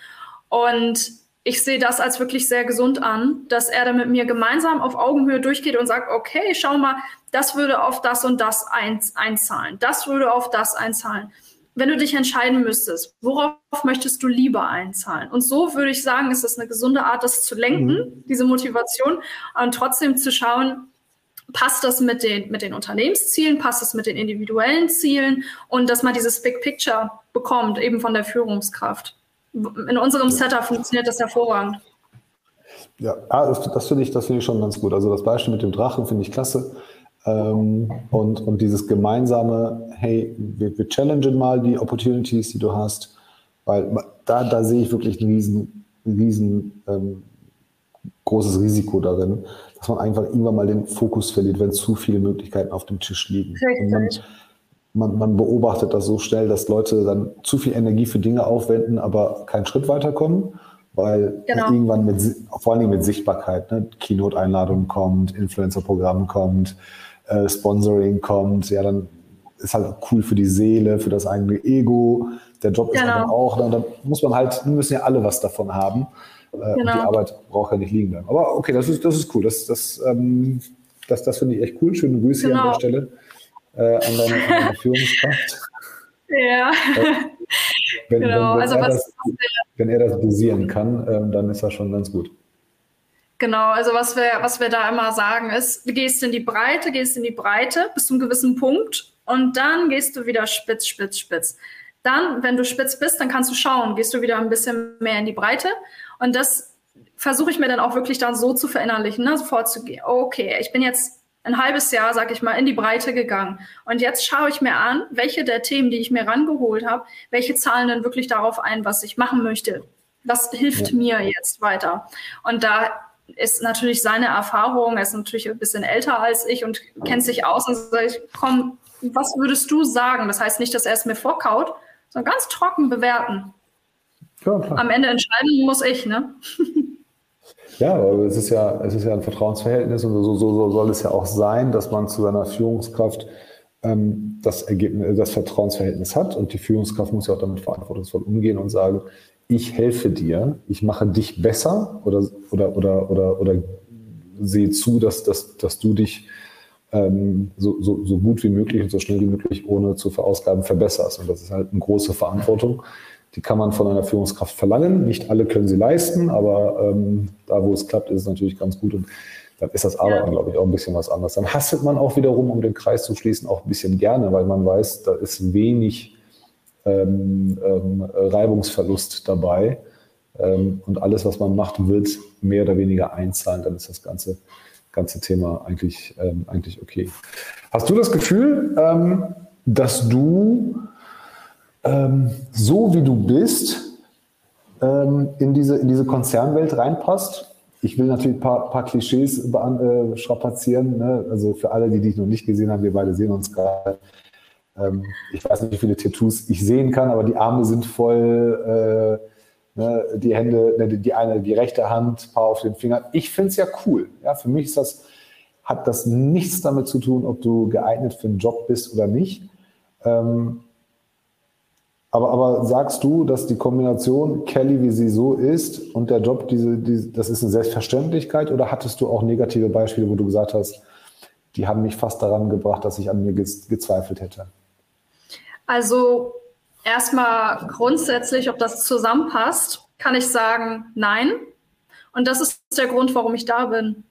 Und ich sehe das als wirklich sehr gesund an, dass er dann mit mir gemeinsam auf Augenhöhe durchgeht und sagt, okay, schau mal, das würde auf das und das einzahlen, das würde auf das einzahlen. Wenn du dich entscheiden müsstest, worauf möchtest du lieber einzahlen? Und so würde ich sagen, ist das eine gesunde Art, das zu lenken, mhm. diese Motivation, und trotzdem zu schauen, passt das mit den, mit den Unternehmenszielen, passt das mit den individuellen Zielen und dass man dieses Big Picture bekommt, eben von der Führungskraft. In unserem Setup funktioniert das hervorragend. Ja, ah, das, das finde ich, das ich schon ganz gut. Also das Beispiel mit dem Drachen finde ich klasse. Ähm, und, und dieses gemeinsame, hey, wir, wir challengen mal die Opportunities, die du hast, weil da, da sehe ich wirklich ein riesen, riesen ähm, großes Risiko darin, dass man einfach irgendwann mal den Fokus verliert, wenn zu viele Möglichkeiten auf dem Tisch liegen. Man, man, man, beobachtet das so schnell, dass Leute dann zu viel Energie für Dinge aufwenden, aber keinen Schritt weiterkommen, weil genau. irgendwann mit, vor allem mit Sichtbarkeit, ne, Keynote-Einladungen kommt, Influencer-Programm kommt, äh, Sponsoring kommt, ja, dann ist halt cool für die Seele, für das eigene Ego. Der Job genau. ist aber auch, dann, dann muss man halt, müssen ja alle was davon haben. Äh, genau. Und die genau. Arbeit braucht ja nicht liegen bleiben. Aber okay, das ist, das ist cool. Das, das, ähm, das, das finde ich echt cool. Schöne Grüße genau. an der Stelle äh, an, deine, an deine Führungskraft. Ja. Wenn, genau. wenn, wenn, also er das, wenn, er das, dosieren kann, ähm, dann ist das schon ganz gut. Genau, also was wir, was wir da immer sagen ist, du gehst in die Breite, gehst in die Breite bis zu einem gewissen Punkt und dann gehst du wieder spitz, spitz, spitz. Dann, wenn du spitz bist, dann kannst du schauen, gehst du wieder ein bisschen mehr in die Breite und das versuche ich mir dann auch wirklich dann so zu verinnerlichen, ne, sofort zu gehen, okay, ich bin jetzt ein halbes Jahr, sag ich mal, in die Breite gegangen. Und jetzt schaue ich mir an, welche der Themen, die ich mir rangeholt habe, welche zahlen denn wirklich darauf ein, was ich machen möchte. Was hilft ja. mir jetzt weiter? Und da ist natürlich seine Erfahrung, er ist natürlich ein bisschen älter als ich und kennt sich aus und sage ich, komm, was würdest du sagen? Das heißt nicht, dass er es mir vorkaut, sondern ganz trocken bewerten. Ja, Am Ende entscheiden muss ich, ne? Ja, aber es ist ja, es ist ja ein Vertrauensverhältnis und so, so, so soll es ja auch sein, dass man zu seiner Führungskraft ähm, das, Ergebnis, das Vertrauensverhältnis hat und die Führungskraft muss ja auch damit verantwortungsvoll umgehen und sagen, ich helfe dir, ich mache dich besser oder, oder, oder, oder, oder sehe zu, dass, dass, dass du dich ähm, so, so, so gut wie möglich und so schnell wie möglich ohne zu verausgaben verbesserst. Und das ist halt eine große Verantwortung. Die kann man von einer Führungskraft verlangen. Nicht alle können sie leisten, aber ähm, da, wo es klappt, ist es natürlich ganz gut. Und dann ist das Arbeiten, ja. glaube ich, auch ein bisschen was anderes. Dann hasselt man auch wiederum, um den Kreis zu schließen, auch ein bisschen gerne, weil man weiß, da ist wenig ähm, ähm, Reibungsverlust dabei. Ähm, und alles, was man macht, wird mehr oder weniger einzahlen. Dann ist das ganze, ganze Thema eigentlich, ähm, eigentlich okay. Hast du das Gefühl, ähm, dass du ähm, so wie du bist, ähm, in, diese, in diese Konzernwelt reinpasst. Ich will natürlich ein paar, paar Klischees äh, strapazieren. Ne? Also für alle, die dich noch nicht gesehen haben, wir beide sehen uns gerade. Ähm, ich weiß nicht, wie viele Tattoos ich sehen kann, aber die Arme sind voll, äh, ne? die Hände, ne, die eine, die rechte Hand, paar auf den Fingern. Ich finde es ja cool. Ja? Für mich ist das, hat das nichts damit zu tun, ob du geeignet für einen Job bist oder nicht. Ähm, aber, aber sagst du, dass die Kombination Kelly, wie sie so ist, und der Job, diese, die, das ist eine Selbstverständlichkeit? Oder hattest du auch negative Beispiele, wo du gesagt hast, die haben mich fast daran gebracht, dass ich an mir gezweifelt hätte? Also erstmal grundsätzlich, ob das zusammenpasst, kann ich sagen, nein. Und das ist der Grund, warum ich da bin.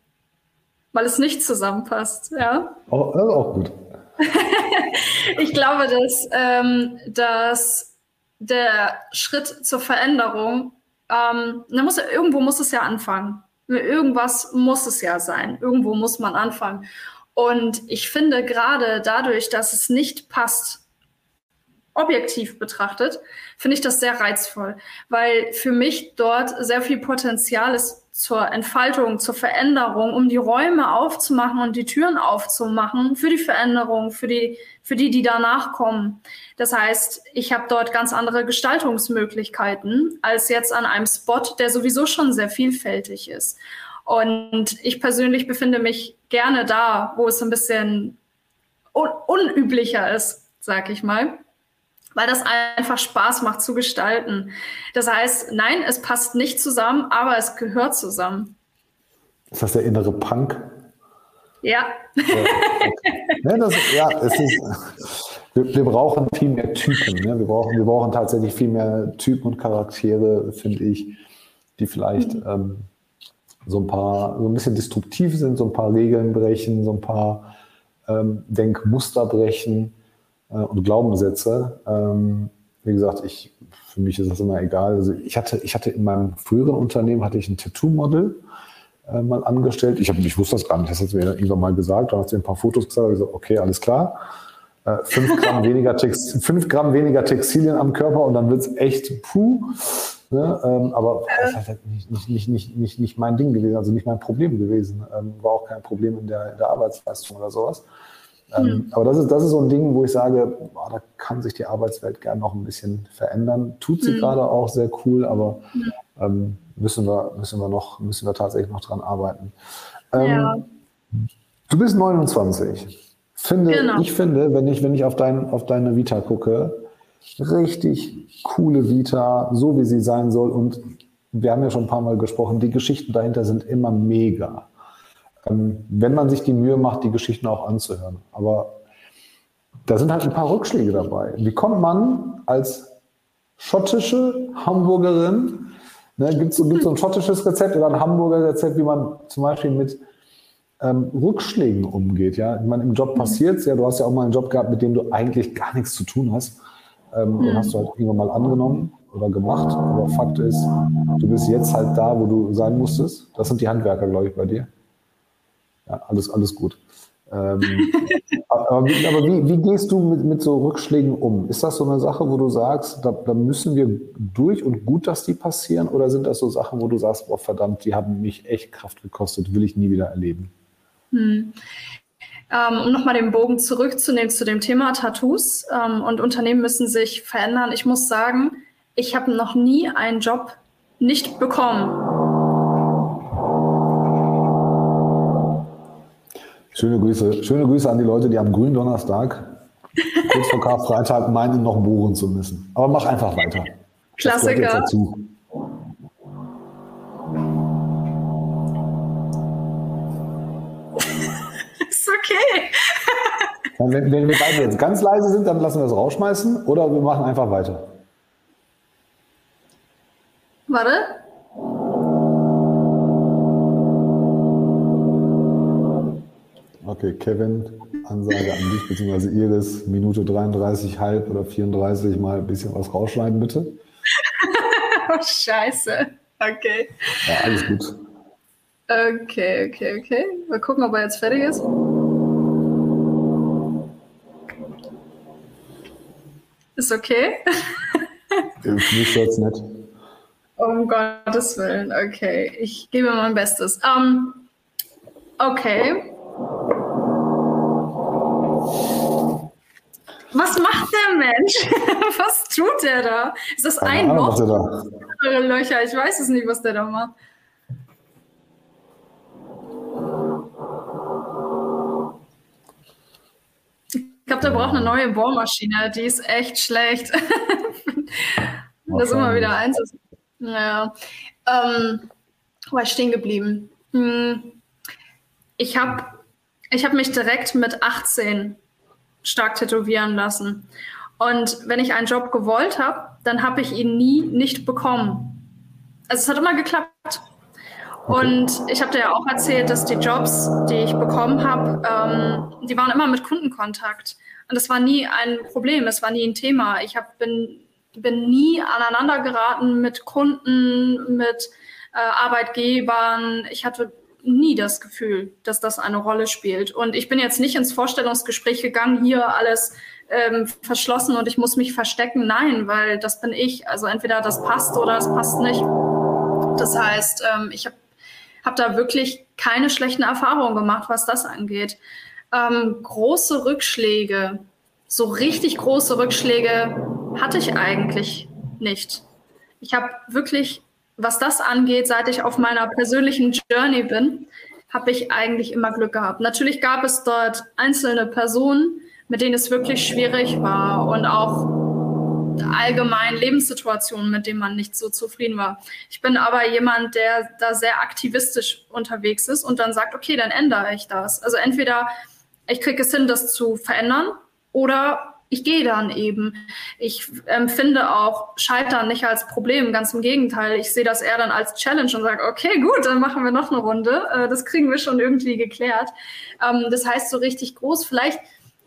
Weil es nicht zusammenpasst, ja. Oh, das ist auch gut. ich glaube, dass, ähm, dass der Schritt zur Veränderung, ähm, muss, irgendwo muss es ja anfangen. Irgendwas muss es ja sein. Irgendwo muss man anfangen. Und ich finde gerade dadurch, dass es nicht passt, objektiv betrachtet, finde ich das sehr reizvoll, weil für mich dort sehr viel Potenzial ist zur Entfaltung, zur Veränderung, um die Räume aufzumachen und die Türen aufzumachen für die Veränderung, für die, für die, die danach kommen. Das heißt, ich habe dort ganz andere Gestaltungsmöglichkeiten als jetzt an einem Spot, der sowieso schon sehr vielfältig ist. Und ich persönlich befinde mich gerne da, wo es ein bisschen un unüblicher ist, sag ich mal weil das einfach Spaß macht zu gestalten. Das heißt, nein, es passt nicht zusammen, aber es gehört zusammen. Ist das der innere Punk? Ja. Ja, das, ja es ist, wir, wir, brauchen viel mehr Typen. Ne? Wir, brauchen, wir brauchen tatsächlich viel mehr Typen und Charaktere, finde ich, die vielleicht mhm. ähm, so ein paar, so ein bisschen destruktiv sind, so ein paar Regeln brechen, so ein paar ähm, Denkmuster brechen äh, und Glaubenssätze. Ähm, wie gesagt, ich, für mich ist das immer egal. Also ich hatte, ich hatte in meinem früheren Unternehmen hatte ich ein Tattoo-Model äh, mal angestellt. Ich, hab, ich wusste das gar nicht, das hat mir irgendwann mal gesagt. Dann hat sie ein paar Fotos gesagt. Ich gesagt, okay, alles klar. Äh, fünf, Gramm weniger fünf Gramm weniger Textilien am Körper und dann wird es echt puh. Ne? Ähm, aber das ist halt nicht, nicht, nicht, nicht, nicht mein Ding gewesen, also nicht mein Problem gewesen. Ähm, war auch kein Problem in der, in der Arbeitsleistung oder sowas. Mhm. Aber das ist, das ist so ein Ding, wo ich sage, boah, da kann sich die Arbeitswelt gerne noch ein bisschen verändern. Tut sie mhm. gerade auch sehr cool, aber mhm. ähm, müssen, wir, müssen, wir noch, müssen wir tatsächlich noch dran arbeiten. Ähm, ja. Du bist 29. Finde, genau. Ich finde, wenn ich, wenn ich auf, dein, auf deine Vita gucke, richtig coole Vita, so wie sie sein soll. Und wir haben ja schon ein paar Mal gesprochen, die Geschichten dahinter sind immer mega. Ähm, wenn man sich die Mühe macht, die Geschichten auch anzuhören. Aber da sind halt ein paar Rückschläge dabei. Wie kommt man als schottische Hamburgerin, ne, gibt es so, ein schottisches Rezept oder ein Hamburger Rezept, wie man zum Beispiel mit ähm, Rückschlägen umgeht? Ja? Ich meine, im Job passiert es ja, du hast ja auch mal einen Job gehabt, mit dem du eigentlich gar nichts zu tun hast. Ähm, mhm. Den hast du halt irgendwann mal angenommen oder gemacht. Aber Fakt ist, du bist jetzt halt da, wo du sein musstest. Das sind die Handwerker, glaube ich, bei dir. Ja, alles, alles gut. Ähm, aber, wie, aber wie, wie, gehst du mit, mit so Rückschlägen um? Ist das so eine Sache, wo du sagst, da, da, müssen wir durch und gut, dass die passieren? Oder sind das so Sachen, wo du sagst, boah, verdammt, die haben mich echt Kraft gekostet, will ich nie wieder erleben? Hm. Ähm, um nochmal den Bogen zurückzunehmen zu dem Thema Tattoos ähm, und Unternehmen müssen sich verändern. Ich muss sagen, ich habe noch nie einen Job nicht bekommen, Schöne Grüße, schöne Grüße an die Leute, die am Gründonnerstag kurz vor Karfreitag meinen, noch bohren zu müssen. Aber mach einfach weiter. Klassiker. ist okay. wenn, wenn wir beide jetzt ganz leise sind, dann lassen wir es rausschmeißen oder wir machen einfach weiter. Warte. Okay, Kevin, Ansage an dich bzw. Iris, Minute 33, halb oder 34 mal ein bisschen was rausschneiden, bitte. oh, scheiße. Okay. Ja, alles gut. Okay, okay, okay. Mal gucken, ob er jetzt fertig ist. Ist okay? Mich stört's nicht. Um Gottes Willen, okay. Ich gebe mein Bestes. Um, okay. Was macht der Mensch? was tut der da? Ist das ein Ahnung, Loch? Da? Löcher? Ich weiß es nicht, was der da macht. Ich glaube, der braucht eine neue Bohrmaschine. Die ist echt schlecht. das ist immer wieder eins. Ja. Ähm, wo war ich stehen geblieben? Hm. Ich habe ich hab mich direkt mit 18 stark tätowieren lassen. Und wenn ich einen Job gewollt habe, dann habe ich ihn nie nicht bekommen. Also es hat immer geklappt. Und ich habe dir ja auch erzählt, dass die Jobs, die ich bekommen habe, ähm, die waren immer mit Kundenkontakt. Und das war nie ein Problem, es war nie ein Thema. Ich hab, bin, bin nie aneinander geraten mit Kunden, mit äh, Arbeitgebern. Ich hatte nie das Gefühl, dass das eine Rolle spielt. Und ich bin jetzt nicht ins Vorstellungsgespräch gegangen, hier alles ähm, verschlossen und ich muss mich verstecken. Nein, weil das bin ich. Also entweder das passt oder es passt nicht. Das heißt, ähm, ich habe hab da wirklich keine schlechten Erfahrungen gemacht, was das angeht. Ähm, große Rückschläge, so richtig große Rückschläge hatte ich eigentlich nicht. Ich habe wirklich was das angeht, seit ich auf meiner persönlichen Journey bin, habe ich eigentlich immer Glück gehabt. Natürlich gab es dort einzelne Personen, mit denen es wirklich schwierig war und auch allgemein Lebenssituationen, mit denen man nicht so zufrieden war. Ich bin aber jemand, der da sehr aktivistisch unterwegs ist und dann sagt, okay, dann ändere ich das. Also entweder ich kriege es hin, das zu verändern oder ich gehe dann eben. Ich empfinde auch Scheitern nicht als Problem, ganz im Gegenteil. Ich sehe das eher dann als Challenge und sage, okay, gut, dann machen wir noch eine Runde. Äh, das kriegen wir schon irgendwie geklärt. Ähm, das heißt, so richtig groß, vielleicht,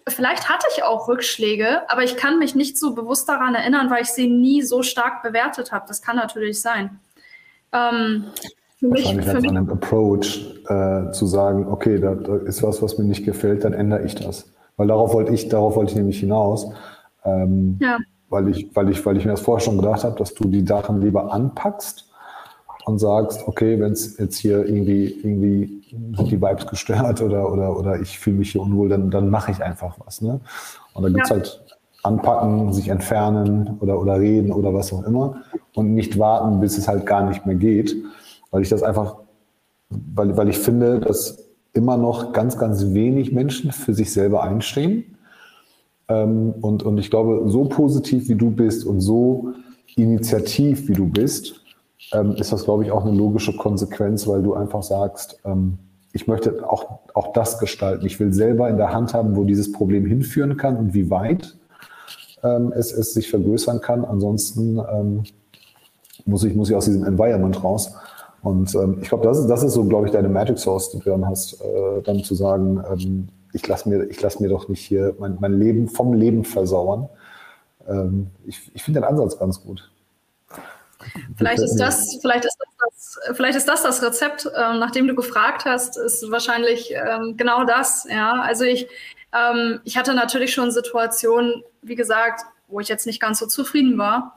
vielleicht hatte ich auch Rückschläge, aber ich kann mich nicht so bewusst daran erinnern, weil ich sie nie so stark bewertet habe. Das kann natürlich sein. Ähm, für Wahrscheinlich als einem Approach äh, zu sagen, okay, da, da ist was, was mir nicht gefällt, dann ändere ich das. Weil darauf wollte ich, darauf wollte ich nämlich hinaus. Ähm, ja. Weil ich, weil ich, weil ich mir das vorher schon gedacht habe, dass du die Sachen lieber anpackst und sagst, okay, wenn es jetzt hier irgendwie, irgendwie sind die Vibes gestört oder, oder, oder ich fühle mich hier unwohl, dann, dann mache ich einfach was. Ne? Und da gibt's ja. halt anpacken, sich entfernen oder, oder reden oder was auch immer und nicht warten, bis es halt gar nicht mehr geht, weil ich das einfach, weil, weil ich finde, dass immer noch ganz, ganz wenig Menschen für sich selber einstehen. Ähm, und, und ich glaube, so positiv wie du bist und so initiativ wie du bist, ähm, ist das, glaube ich, auch eine logische Konsequenz, weil du einfach sagst, ähm, ich möchte auch, auch das gestalten. Ich will selber in der Hand haben, wo dieses Problem hinführen kann und wie weit es, es sich vergrößern kann. Ansonsten muss, ich, muss ich aus diesem Environment raus. Und ähm, ich glaube, das ist, das ist so, glaube ich, deine Magic Source, die du dann hast, äh, dann zu sagen, ähm, ich lasse mir, ich lass mir doch nicht hier mein, mein Leben vom Leben versauern. Ähm, ich ich finde den Ansatz ganz gut. Vielleicht ist das, vielleicht ist das, das vielleicht ist das das Rezept, ähm, nach dem du gefragt hast, ist wahrscheinlich ähm, genau das. Ja, also ich, ähm, ich hatte natürlich schon Situationen, wie gesagt, wo ich jetzt nicht ganz so zufrieden war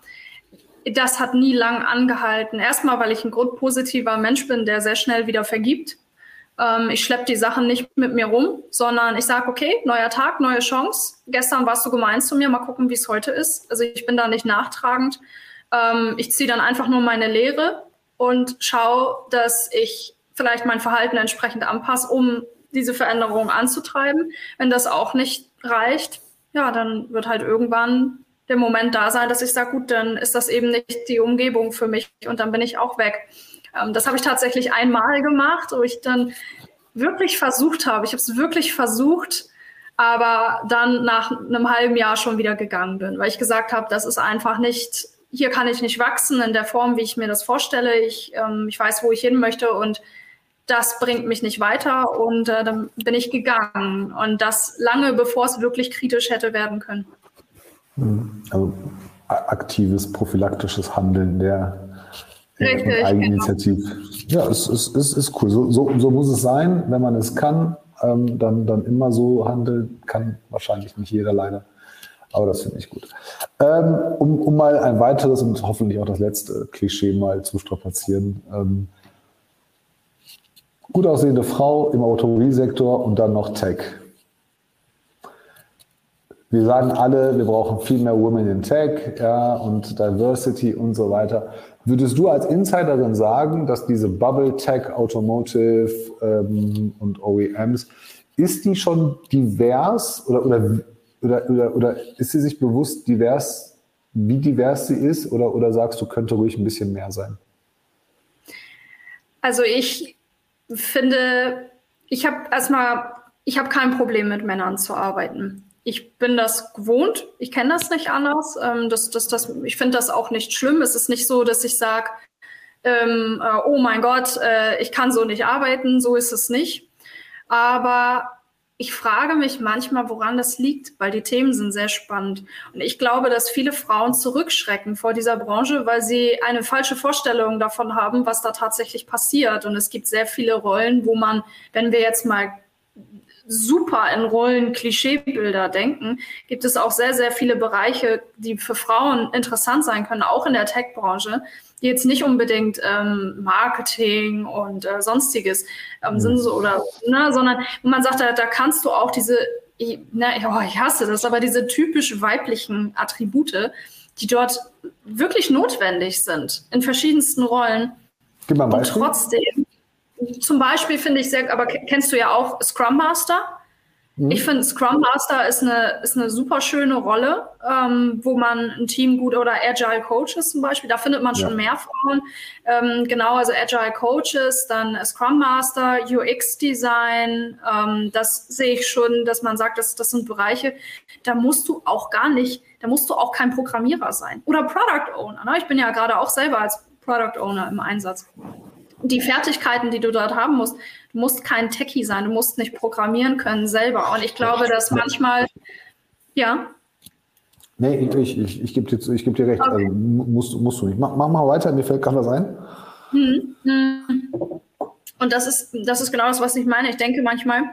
das hat nie lang angehalten. Erstmal, weil ich ein grundpositiver Mensch bin, der sehr schnell wieder vergibt. Ähm, ich schleppe die Sachen nicht mit mir rum, sondern ich sage, okay, neuer Tag, neue Chance. Gestern warst du gemein zu mir, mal gucken, wie es heute ist. Also ich bin da nicht nachtragend. Ähm, ich ziehe dann einfach nur meine Lehre und schaue, dass ich vielleicht mein Verhalten entsprechend anpasse, um diese Veränderung anzutreiben. Wenn das auch nicht reicht, ja, dann wird halt irgendwann der Moment da sein, dass ich sage, gut, dann ist das eben nicht die Umgebung für mich und dann bin ich auch weg. Ähm, das habe ich tatsächlich einmal gemacht, wo ich dann wirklich versucht habe. Ich habe es wirklich versucht, aber dann nach einem halben Jahr schon wieder gegangen bin, weil ich gesagt habe, das ist einfach nicht, hier kann ich nicht wachsen in der Form, wie ich mir das vorstelle. Ich, ähm, ich weiß, wo ich hin möchte und das bringt mich nicht weiter und äh, dann bin ich gegangen und das lange bevor es wirklich kritisch hätte werden können. Hm. Also aktives prophylaktisches Handeln der Richtig, Eigeninitiativ. Genau. Ja, es, es, es ist cool. So, so, so muss es sein, wenn man es kann, ähm, dann, dann immer so handeln. Kann wahrscheinlich nicht jeder leider. Aber das finde ich gut. Ähm, um, um mal ein weiteres und hoffentlich auch das letzte Klischee mal zu strapazieren. Ähm, gut aussehende Frau im Automobilsektor und dann noch Tech. Wir sagen alle, wir brauchen viel mehr Women in Tech ja, und Diversity und so weiter. Würdest du als Insiderin sagen, dass diese Bubble Tech, Automotive ähm, und OEMs, ist die schon divers oder, oder, oder, oder, oder ist sie sich bewusst divers, wie divers sie ist oder, oder sagst du, könnte ruhig ein bisschen mehr sein? Also ich finde, ich habe erstmal, ich habe kein Problem mit Männern zu arbeiten. Ich bin das gewohnt, ich kenne das nicht anders. Ähm, das, das, das, ich finde das auch nicht schlimm. Es ist nicht so, dass ich sage, ähm, äh, oh mein Gott, äh, ich kann so nicht arbeiten, so ist es nicht. Aber ich frage mich manchmal, woran das liegt, weil die Themen sind sehr spannend. Und ich glaube, dass viele Frauen zurückschrecken vor dieser Branche, weil sie eine falsche Vorstellung davon haben, was da tatsächlich passiert. Und es gibt sehr viele Rollen, wo man, wenn wir jetzt mal super in Rollen Klischeebilder denken, gibt es auch sehr, sehr viele Bereiche, die für Frauen interessant sein können, auch in der Tech-Branche, die jetzt nicht unbedingt ähm, Marketing und äh, sonstiges ähm, sind, so, oder, ne, sondern wo man sagt, da, da kannst du auch diese, ich, ne, oh, ich hasse das, aber diese typisch weiblichen Attribute, die dort wirklich notwendig sind in verschiedensten Rollen. Gib mal ein Beispiel. Und trotzdem zum Beispiel finde ich sehr, aber kennst du ja auch Scrum Master. Mhm. Ich finde, Scrum Master ist eine, ist eine super schöne Rolle, ähm, wo man ein Team gut oder Agile Coaches zum Beispiel, da findet man schon ja. mehr Frauen. Ähm, genau, also Agile Coaches, dann Scrum Master, UX Design, ähm, das sehe ich schon, dass man sagt, das, das sind Bereiche, da musst du auch gar nicht, da musst du auch kein Programmierer sein. Oder Product Owner. Ne? Ich bin ja gerade auch selber als Product Owner im Einsatz die Fertigkeiten, die du dort haben musst, du musst kein Techie sein, du musst nicht programmieren können selber. Und ich glaube, dass manchmal, ja. Nee, ich, ich, ich gebe dir, geb dir recht. Okay. Also, musst, musst du nicht. Mach, mach mal weiter, mir fällt gerade was ein. Hm, hm. Und das ist, das ist genau das, was ich meine. Ich denke manchmal,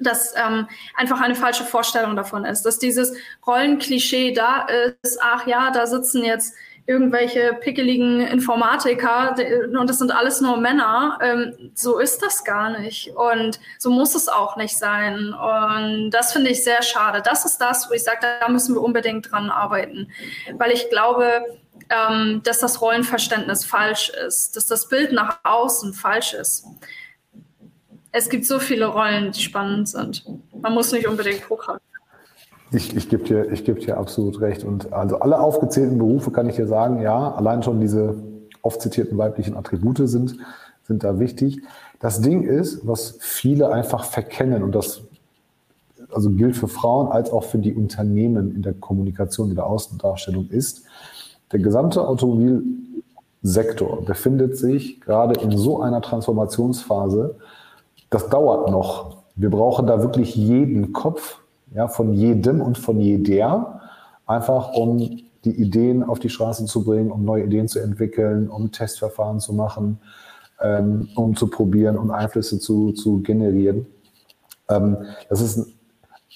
dass ähm, einfach eine falsche Vorstellung davon ist, dass dieses Rollenklischee da ist, ach ja, da sitzen jetzt irgendwelche pickeligen Informatiker und das sind alles nur Männer. Ähm, so ist das gar nicht und so muss es auch nicht sein. Und das finde ich sehr schade. Das ist das, wo ich sage, da müssen wir unbedingt dran arbeiten, weil ich glaube, ähm, dass das Rollenverständnis falsch ist, dass das Bild nach außen falsch ist. Es gibt so viele Rollen, die spannend sind. Man muss nicht unbedingt programmieren. Ich, ich gebe dir, ich geb dir absolut recht. Und also alle aufgezählten Berufe kann ich dir sagen, ja, allein schon diese oft zitierten weiblichen Attribute sind, sind da wichtig. Das Ding ist, was viele einfach verkennen und das also gilt für Frauen als auch für die Unternehmen in der Kommunikation, in der Außendarstellung ist, der gesamte Automobilsektor befindet sich gerade in so einer Transformationsphase, das dauert noch. Wir brauchen da wirklich jeden Kopf, ja, von jedem und von jeder, einfach um die Ideen auf die Straße zu bringen, um neue Ideen zu entwickeln, um Testverfahren zu machen, ähm, um zu probieren und Einflüsse zu, zu generieren. Ähm, dass es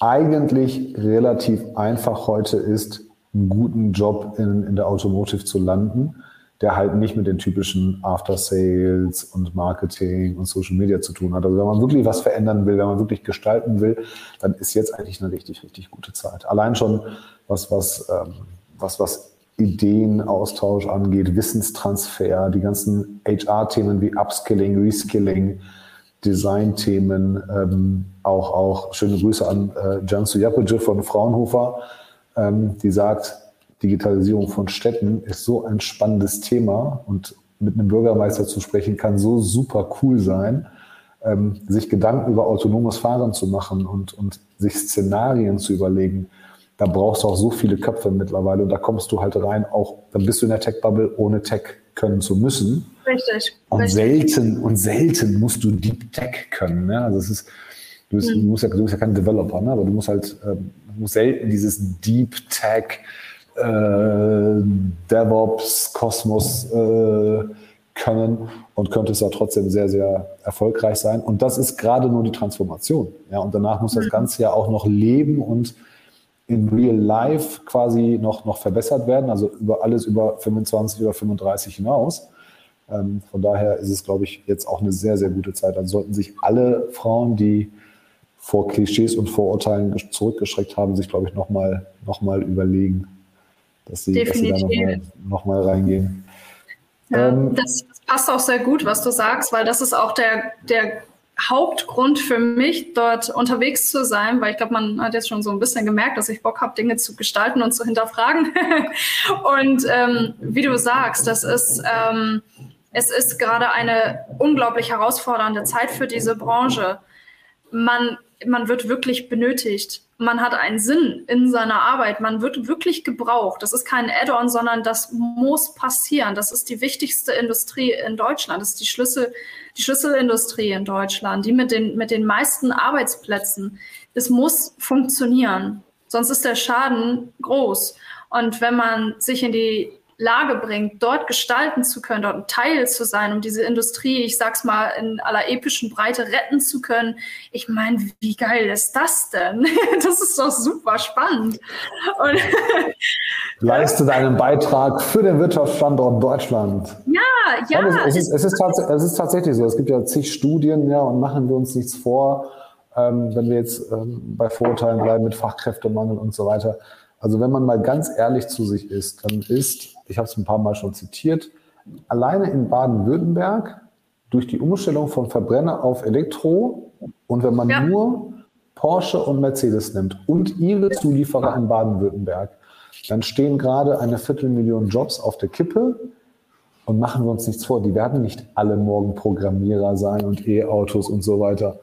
eigentlich relativ einfach heute ist, einen guten Job in, in der Automotive zu landen der halt nicht mit den typischen After Sales und Marketing und Social Media zu tun hat. Also wenn man wirklich was verändern will, wenn man wirklich gestalten will, dann ist jetzt eigentlich eine richtig, richtig gute Zeit. Allein schon was, was, ähm, was, was Ideenaustausch angeht, Wissenstransfer, die ganzen HR-Themen wie Upskilling, Reskilling, Design-Themen, ähm, auch, auch schöne Grüße an äh, Jansu Japoje von Fraunhofer, ähm, die sagt, Digitalisierung von Städten ist so ein spannendes Thema und mit einem Bürgermeister zu sprechen kann so super cool sein, ähm, sich Gedanken über autonomes Fahren zu machen und, und sich Szenarien zu überlegen. Da brauchst du auch so viele Köpfe mittlerweile und da kommst du halt rein, auch dann bist du in der Tech-Bubble, ohne Tech können zu müssen. Richtig. Und richtig. selten und selten musst du Deep Tech können. Ne? Also es ist, du bist, mhm. du, musst ja, du bist ja kein Developer, ne? aber du musst halt ähm, musst selten dieses Deep Tech äh, DevOps, Kosmos äh, können und könnte es ja trotzdem sehr, sehr erfolgreich sein. Und das ist gerade nur die Transformation. Ja, und danach muss das mhm. Ganze ja auch noch leben und in real life quasi noch, noch verbessert werden, also über alles über 25 oder 35 hinaus. Ähm, von daher ist es, glaube ich, jetzt auch eine sehr, sehr gute Zeit. Dann sollten sich alle Frauen, die vor Klischees und Vorurteilen zurückgeschreckt haben, sich, glaube ich, nochmal noch mal überlegen, dass sie, dass sie da nochmal noch mal reingehen. Ja, ähm, das, das, passt auch sehr gut, was du sagst, weil das ist auch der, der Hauptgrund für mich, dort unterwegs zu sein, weil ich glaube, man hat jetzt schon so ein bisschen gemerkt, dass ich Bock habe, Dinge zu gestalten und zu hinterfragen. und ähm, wie du sagst, das ist, ähm, es ist gerade eine unglaublich herausfordernde Zeit für diese Branche. Man, man wird wirklich benötigt man hat einen Sinn in seiner Arbeit, man wird wirklich gebraucht. Das ist kein Add-on, sondern das muss passieren. Das ist die wichtigste Industrie in Deutschland. Das ist die Schlüssel, die Schlüsselindustrie in Deutschland, die mit den, mit den meisten Arbeitsplätzen. Es muss funktionieren. Sonst ist der Schaden groß. Und wenn man sich in die Lage bringt, dort gestalten zu können, dort ein Teil zu sein, um diese Industrie, ich sag's mal, in aller epischen Breite retten zu können. Ich meine, wie geil ist das denn? Das ist doch super spannend. Und Leiste deinen Beitrag für den Wirtschaftsstandort Deutschland. Ja, ja. ja es, ist, es, ist es, ist tatsächlich so. Es gibt ja zig Studien, ja, und machen wir uns nichts vor, ähm, wenn wir jetzt ähm, bei Vorurteilen bleiben mit Fachkräftemangel und so weiter. Also wenn man mal ganz ehrlich zu sich ist, dann ist ich habe es ein paar Mal schon zitiert, alleine in Baden-Württemberg durch die Umstellung von Verbrenner auf Elektro und wenn man ja. nur Porsche und Mercedes nimmt und ihre Zulieferer in Baden-Württemberg, dann stehen gerade eine Viertelmillion Jobs auf der Kippe. Und machen wir uns nichts vor, die werden nicht alle morgen Programmierer sein und E-Autos und so weiter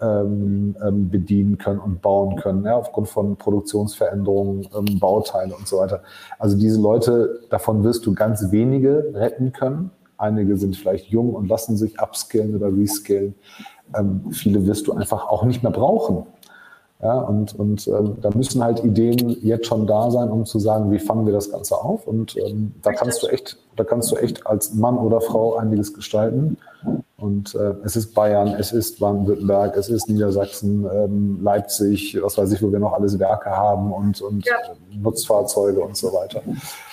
ähm, ähm, bedienen können und bauen können, ja, aufgrund von Produktionsveränderungen, ähm, Bauteile und so weiter. Also diese Leute, davon wirst du ganz wenige retten können. Einige sind vielleicht jung und lassen sich upskillen oder reskillen. Ähm, viele wirst du einfach auch nicht mehr brauchen. Ja, und und ähm, da müssen halt Ideen jetzt schon da sein, um zu sagen, wie fangen wir das Ganze auf? Und ähm, da kannst du echt, da kannst du echt als Mann oder Frau einiges gestalten. Und äh, es ist Bayern, es ist Baden-Württemberg, es ist Niedersachsen, ähm, Leipzig, was weiß ich, wo wir noch alles Werke haben und, und ja. Nutzfahrzeuge und so weiter.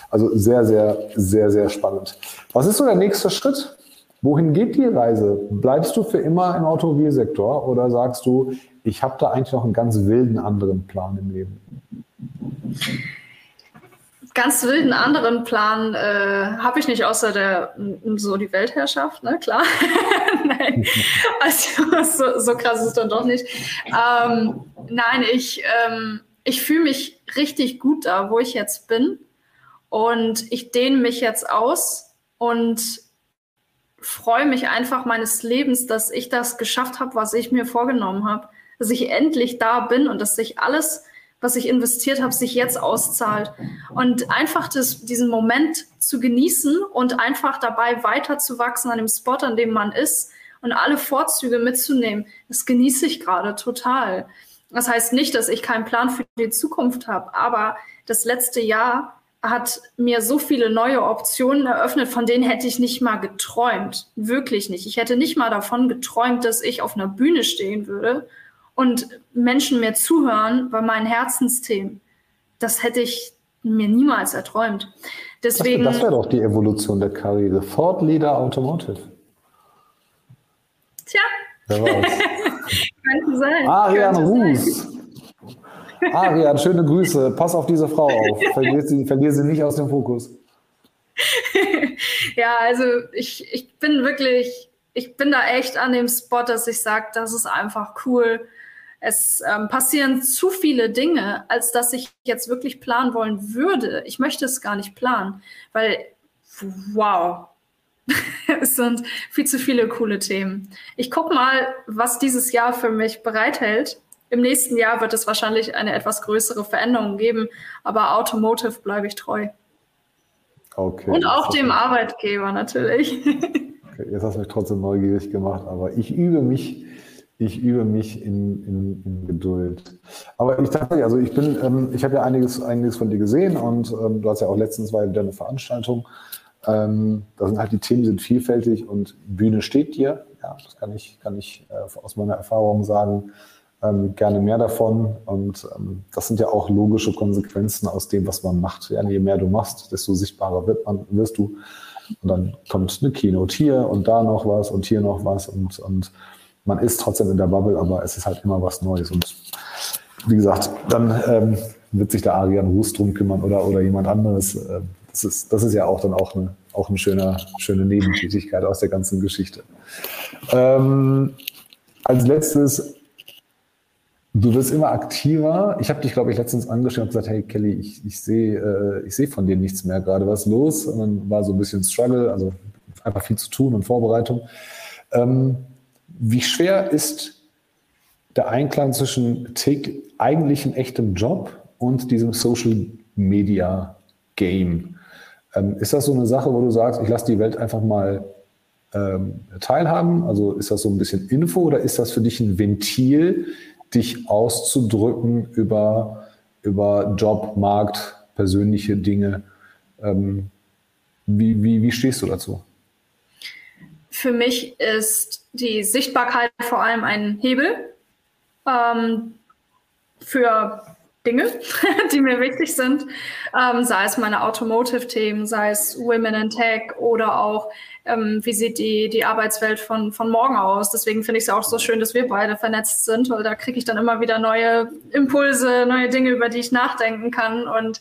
Also sehr, sehr, sehr, sehr spannend. Was ist so der nächste Schritt? Wohin geht die Reise? Bleibst du für immer im Automobilsektor oder sagst du, ich habe da eigentlich noch einen ganz wilden anderen Plan im Leben. Ganz wilden anderen Plan äh, habe ich nicht, außer der so die Weltherrschaft, ne? Klar. nein, also so, so, krass ist es dann doch nicht. Ähm, nein, ich, ähm, ich fühle mich richtig gut da, wo ich jetzt bin. Und ich dehne mich jetzt aus und freue mich einfach meines Lebens, dass ich das geschafft habe, was ich mir vorgenommen habe dass ich endlich da bin und dass sich alles, was ich investiert habe, sich jetzt auszahlt. Und einfach das, diesen Moment zu genießen und einfach dabei weiterzuwachsen an dem Spot, an dem man ist und alle Vorzüge mitzunehmen, das genieße ich gerade total. Das heißt nicht, dass ich keinen Plan für die Zukunft habe, aber das letzte Jahr hat mir so viele neue Optionen eröffnet, von denen hätte ich nicht mal geträumt. Wirklich nicht. Ich hätte nicht mal davon geträumt, dass ich auf einer Bühne stehen würde und Menschen mir zuhören war mein Herzensthema. Das hätte ich mir niemals erträumt. Deswegen, das, das wäre doch die Evolution der Karriere. Ford Leader Automotive. Tja. Wer weiß. Könnte sein. Arian Ruß. Arian, schöne Grüße. Pass auf diese Frau auf. Verlier sie, verlier sie nicht aus dem Fokus. ja, also ich, ich bin wirklich ich bin da echt an dem Spot, dass ich sage, das ist einfach cool. Es ähm, passieren zu viele Dinge, als dass ich jetzt wirklich planen wollen würde. Ich möchte es gar nicht planen, weil, wow, es sind viel zu viele coole Themen. Ich gucke mal, was dieses Jahr für mich bereithält. Im nächsten Jahr wird es wahrscheinlich eine etwas größere Veränderung geben, aber Automotive bleibe ich treu. Okay. Und auch dem Arbeitgeber natürlich. Okay, jetzt hast du mich trotzdem neugierig gemacht, aber ich übe mich, ich übe mich in, in, in Geduld. Aber ich dachte, also ich bin, ähm, ich habe ja einiges, einiges von dir gesehen und ähm, du hast ja auch letztens war wieder eine Veranstaltung. Ähm, da sind halt die Themen sind vielfältig und Bühne steht dir. Ja, das kann ich, kann ich äh, aus meiner Erfahrung sagen ähm, gerne mehr davon. Und ähm, das sind ja auch logische Konsequenzen aus dem, was man macht. Ja, je mehr du machst, desto sichtbarer wird man, wirst du. Und dann kommt eine Keynote hier und da noch was und hier noch was. Und, und man ist trotzdem in der Bubble, aber es ist halt immer was Neues. Und wie gesagt, dann ähm, wird sich der Arian Ruß drum kümmern oder, oder jemand anderes. Ähm, das ist, das ist ja auch dann auch eine, auch eine schöne, schöne Nebentätigkeit aus der ganzen Geschichte. Ähm, als letztes Du wirst immer aktiver. Ich habe dich, glaube ich, letztens angeschaut und gesagt, hey Kelly, ich, ich sehe äh, seh von dir nichts mehr gerade. Was ist los? Und dann war so ein bisschen Struggle, also einfach viel zu tun und Vorbereitung. Ähm, wie schwer ist der Einklang zwischen eigentlichem echtem Job und diesem Social Media Game? Ähm, ist das so eine Sache, wo du sagst, ich lasse die Welt einfach mal ähm, teilhaben? Also ist das so ein bisschen Info oder ist das für dich ein Ventil, dich auszudrücken über, über Job, Markt, persönliche Dinge. Ähm, wie, wie, wie stehst du dazu? Für mich ist die Sichtbarkeit vor allem ein Hebel ähm, für Dinge, die mir wichtig sind, ähm, sei es meine Automotive-Themen, sei es Women in Tech oder auch, ähm, wie sieht die, die Arbeitswelt von, von morgen aus. Deswegen finde ich es auch so schön, dass wir beide vernetzt sind, weil da kriege ich dann immer wieder neue Impulse, neue Dinge, über die ich nachdenken kann. Und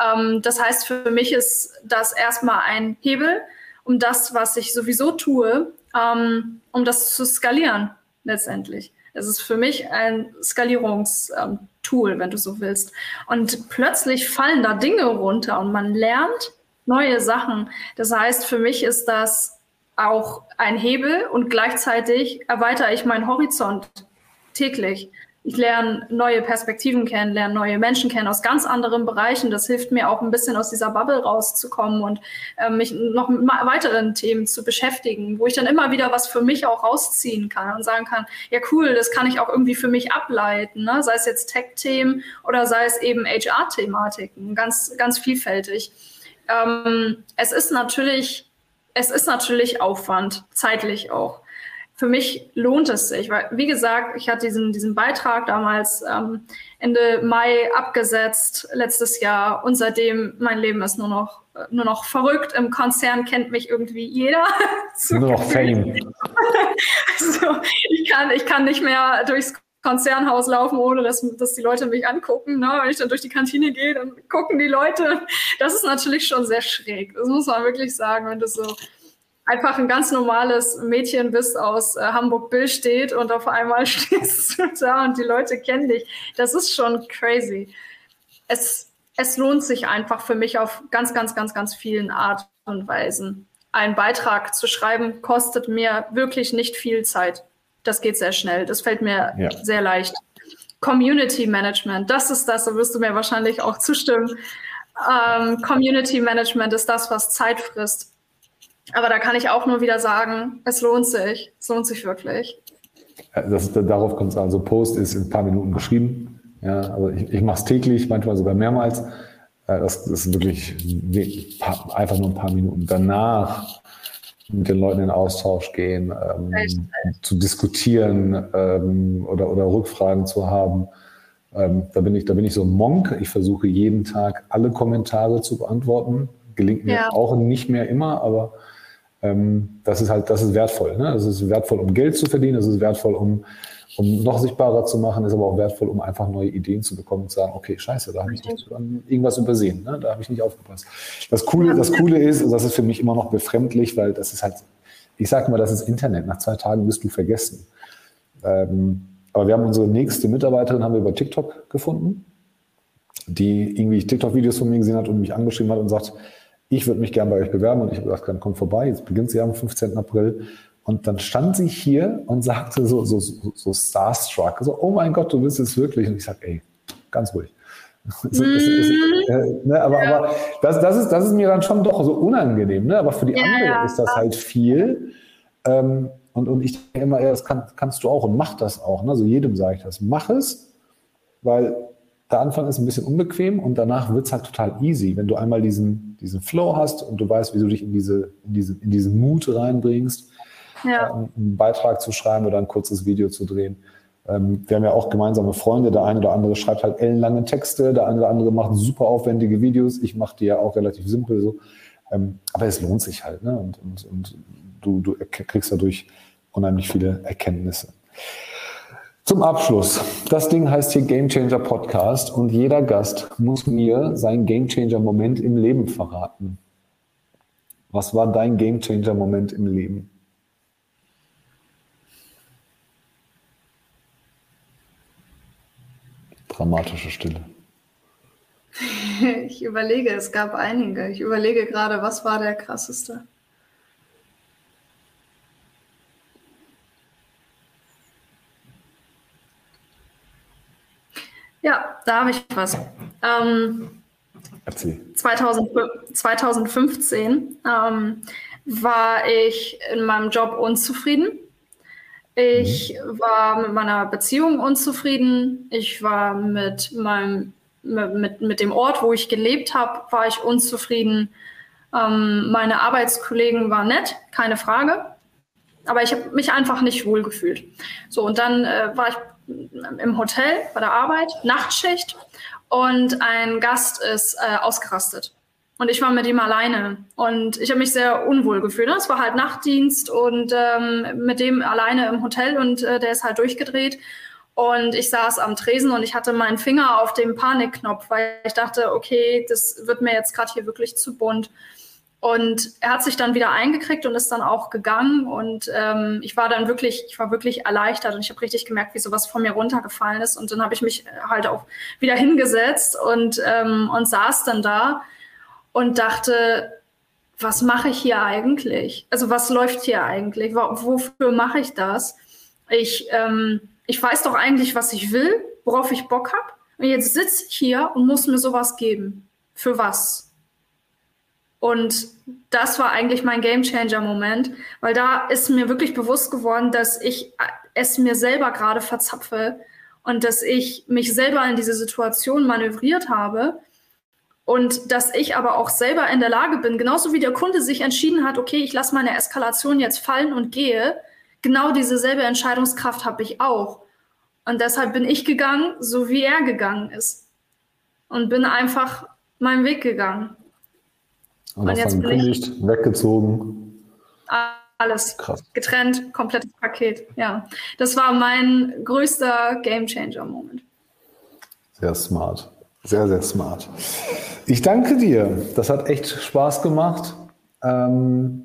ähm, das heißt, für mich ist das erstmal ein Hebel, um das, was ich sowieso tue, ähm, um das zu skalieren letztendlich. Es ist für mich ein Skalierungstool, wenn du so willst. Und plötzlich fallen da Dinge runter und man lernt neue Sachen. Das heißt, für mich ist das auch ein Hebel und gleichzeitig erweitere ich meinen Horizont täglich ich lerne neue Perspektiven kennen, lerne neue Menschen kennen aus ganz anderen Bereichen. Das hilft mir auch ein bisschen aus dieser Bubble rauszukommen und äh, mich noch mit weiteren Themen zu beschäftigen, wo ich dann immer wieder was für mich auch rausziehen kann und sagen kann, ja cool, das kann ich auch irgendwie für mich ableiten, ne? sei es jetzt Tech-Themen oder sei es eben HR-Thematiken, ganz, ganz vielfältig. Ähm, es ist natürlich, es ist natürlich Aufwand, zeitlich auch für mich lohnt es sich, weil, wie gesagt, ich hatte diesen, diesen Beitrag damals ähm, Ende Mai abgesetzt, letztes Jahr, und seitdem mein Leben ist nur noch, nur noch verrückt. Im Konzern kennt mich irgendwie jeder. nur noch Fame. also, ich, kann, ich kann nicht mehr durchs Konzernhaus laufen, ohne dass, dass die Leute mich angucken. Ne? Wenn ich dann durch die Kantine gehe, dann gucken die Leute. Das ist natürlich schon sehr schräg. Das muss man wirklich sagen, wenn du so einfach ein ganz normales Mädchen bist aus äh, Hamburg-Billstedt und auf einmal stehst du da und die Leute kennen dich. Das ist schon crazy. Es, es lohnt sich einfach für mich auf ganz, ganz, ganz, ganz vielen Art und Weisen. Einen Beitrag zu schreiben kostet mir wirklich nicht viel Zeit. Das geht sehr schnell. Das fällt mir ja. sehr leicht. Community Management, das ist das, da wirst du mir wahrscheinlich auch zustimmen. Ähm, Community Management ist das, was Zeit frisst. Aber da kann ich auch nur wieder sagen, es lohnt sich. Es lohnt sich wirklich. Das darauf kommt es an. So Post ist in ein paar Minuten geschrieben. Ja, also ich, ich mache es täglich, manchmal sogar mehrmals. Äh, das, das ist wirklich einfach nur ein paar Minuten. Danach mit den Leuten in Austausch gehen, ähm, zu diskutieren ähm, oder, oder Rückfragen zu haben. Ähm, da, bin ich, da bin ich so ein Monk. Ich versuche jeden Tag alle Kommentare zu beantworten. Gelingt mir ja. auch nicht mehr immer, aber das ist halt, das ist wertvoll. Ne? Das ist wertvoll, um Geld zu verdienen, das ist wertvoll, um, um noch sichtbarer zu machen, ist aber auch wertvoll, um einfach neue Ideen zu bekommen und zu sagen, okay, scheiße, da habe ich nicht, irgendwas übersehen, ne? da habe ich nicht aufgepasst. Das Coole, das Coole ist, das ist für mich immer noch befremdlich, weil das ist halt, ich sage mal, das ist Internet. Nach zwei Tagen bist du vergessen. Ähm, aber wir haben unsere nächste Mitarbeiterin haben wir über TikTok gefunden, die irgendwie TikTok-Videos von mir gesehen hat und mich angeschrieben hat und sagt, ich würde mich gerne bei euch bewerben und ich habe gesagt, dann kommt vorbei, jetzt beginnt sie am 15. April. Und dann stand sie hier und sagte so, so, so, so starstruck, so, oh mein Gott, du bist es wirklich. Und ich sage, ey, ganz ruhig. ist, ist, äh, ne, aber, ja. aber das, das, ist, das ist mir dann schon doch so unangenehm. Ne? Aber für die ja, anderen ja, ist das halt viel. Ähm, und, und ich denke immer, ja, das kann, kannst du auch und mach das auch. Ne? Also jedem sage ich das. Mach es, weil der Anfang ist ein bisschen unbequem und danach wird es halt total easy, wenn du einmal diesen, diesen Flow hast und du weißt, wie du dich in diese, in diese, in diesen Mut reinbringst, ja. äh, einen Beitrag zu schreiben oder ein kurzes Video zu drehen. Ähm, wir haben ja auch gemeinsame Freunde. Der eine oder andere schreibt halt ellenlange Texte, der eine oder andere macht super aufwendige Videos. Ich mache die ja auch relativ simpel so. Ähm, aber es lohnt sich halt. Ne? Und, und, und du, du kriegst dadurch unheimlich viele Erkenntnisse. Zum Abschluss. Das Ding heißt hier Game Changer Podcast und jeder Gast muss mir seinen Game Changer Moment im Leben verraten. Was war dein Game Changer Moment im Leben? Dramatische Stille. Ich überlege, es gab einige. Ich überlege gerade, was war der krasseste? Ja, da habe ich was. Ähm, Erzähl. 2000, 2015 ähm, war ich in meinem Job unzufrieden. Ich mhm. war mit meiner Beziehung unzufrieden. Ich war mit meinem mit, mit dem Ort, wo ich gelebt habe, war ich unzufrieden. Ähm, meine Arbeitskollegen waren nett, keine Frage. Aber ich habe mich einfach nicht wohl gefühlt. So, und dann äh, war ich im Hotel bei der Arbeit, Nachtschicht, und ein Gast ist äh, ausgerastet. Und ich war mit ihm alleine und ich habe mich sehr unwohl gefühlt. Es war halt Nachtdienst und ähm, mit dem alleine im Hotel und äh, der ist halt durchgedreht. Und ich saß am Tresen und ich hatte meinen Finger auf dem Panikknopf, weil ich dachte, okay, das wird mir jetzt gerade hier wirklich zu bunt. Und er hat sich dann wieder eingekriegt und ist dann auch gegangen. Und ähm, ich war dann wirklich, ich war wirklich erleichtert und ich habe richtig gemerkt, wie sowas von mir runtergefallen ist. Und dann habe ich mich halt auch wieder hingesetzt und, ähm, und saß dann da und dachte, was mache ich hier eigentlich? Also was läuft hier eigentlich? Wofür mache ich das? Ich, ähm, ich weiß doch eigentlich, was ich will, worauf ich Bock habe. Und jetzt sitze ich hier und muss mir sowas geben. Für was? Und das war eigentlich mein Gamechanger-Moment, weil da ist mir wirklich bewusst geworden, dass ich es mir selber gerade verzapfe und dass ich mich selber in diese Situation manövriert habe und dass ich aber auch selber in der Lage bin, genauso wie der Kunde sich entschieden hat, okay, ich lasse meine Eskalation jetzt fallen und gehe, genau diese selbe Entscheidungskraft habe ich auch. Und deshalb bin ich gegangen, so wie er gegangen ist. Und bin einfach meinen Weg gegangen. Und, und jetzt gekündigt, weggezogen. Alles Krass. getrennt, komplettes Paket. Ja, das war mein größter Game Changer Moment. Sehr smart, sehr sehr smart. Ich danke dir. Das hat echt Spaß gemacht. Ähm,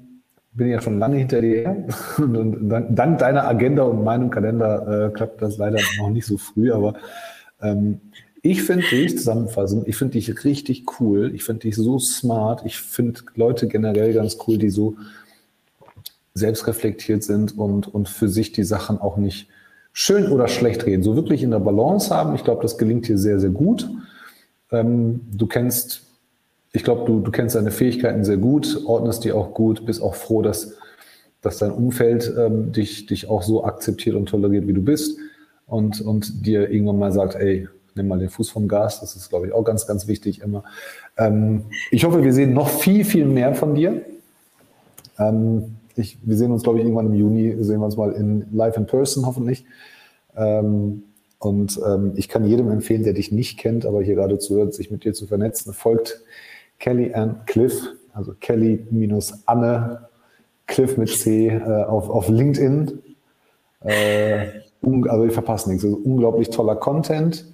bin ja schon lange hinter dir und dank, dank, deiner Agenda und meinem Kalender äh, klappt das leider noch nicht so früh, aber ähm, ich finde dich, zusammenfassend, ich finde dich richtig cool. Ich finde dich so smart. Ich finde Leute generell ganz cool, die so selbstreflektiert sind und, und für sich die Sachen auch nicht schön oder schlecht reden. So wirklich in der Balance haben. Ich glaube, das gelingt dir sehr, sehr gut. Ähm, du kennst, ich glaube, du, du kennst deine Fähigkeiten sehr gut, ordnest die auch gut, bist auch froh, dass, dass dein Umfeld ähm, dich, dich auch so akzeptiert und toleriert, wie du bist. Und, und dir irgendwann mal sagt, ey, nimm mal den Fuß vom Gas. Das ist, glaube ich, auch ganz, ganz wichtig immer. Ähm, ich hoffe, wir sehen noch viel, viel mehr von dir. Ähm, ich, wir sehen uns, glaube ich, irgendwann im Juni, sehen wir uns mal in live in person, hoffentlich. Ähm, und ähm, ich kann jedem empfehlen, der dich nicht kennt, aber hier gerade zuhört, sich mit dir zu vernetzen. Folgt Kelly Ann Cliff, also Kelly minus Anne Cliff mit C äh, auf, auf LinkedIn. Äh, also ich verpasse nichts. Also unglaublich toller Content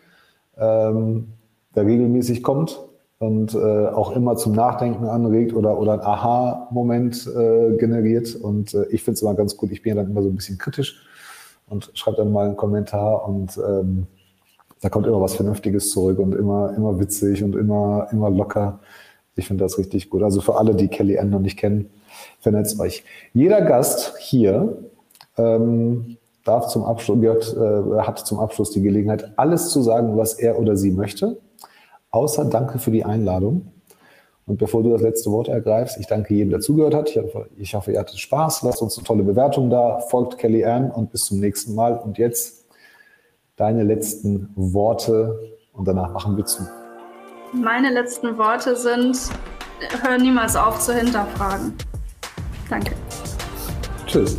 ähm, der regelmäßig kommt. Und äh, auch immer zum Nachdenken anregt oder, oder ein Aha-Moment äh, generiert. Und äh, ich finde es immer ganz gut. Ich bin ja dann immer so ein bisschen kritisch und schreibe dann mal einen Kommentar und ähm, da kommt immer was Vernünftiges zurück und immer, immer witzig und immer, immer locker. Ich finde das richtig gut. Also für alle, die Kelly Ann noch nicht kennen, vernetzt euch. Jeder Gast hier ähm, darf zum Abschluss, gehört, äh, hat zum Abschluss die Gelegenheit, alles zu sagen, was er oder sie möchte. Außer Danke für die Einladung. Und bevor du das letzte Wort ergreifst, ich danke jedem, der zugehört hat. Ich hoffe, ich hoffe ihr hattet Spaß. Lasst uns eine tolle Bewertung da. Folgt Kelly Ann und bis zum nächsten Mal. Und jetzt deine letzten Worte und danach machen wir zu. Meine letzten Worte sind, hör niemals auf zu hinterfragen. Danke. Tschüss.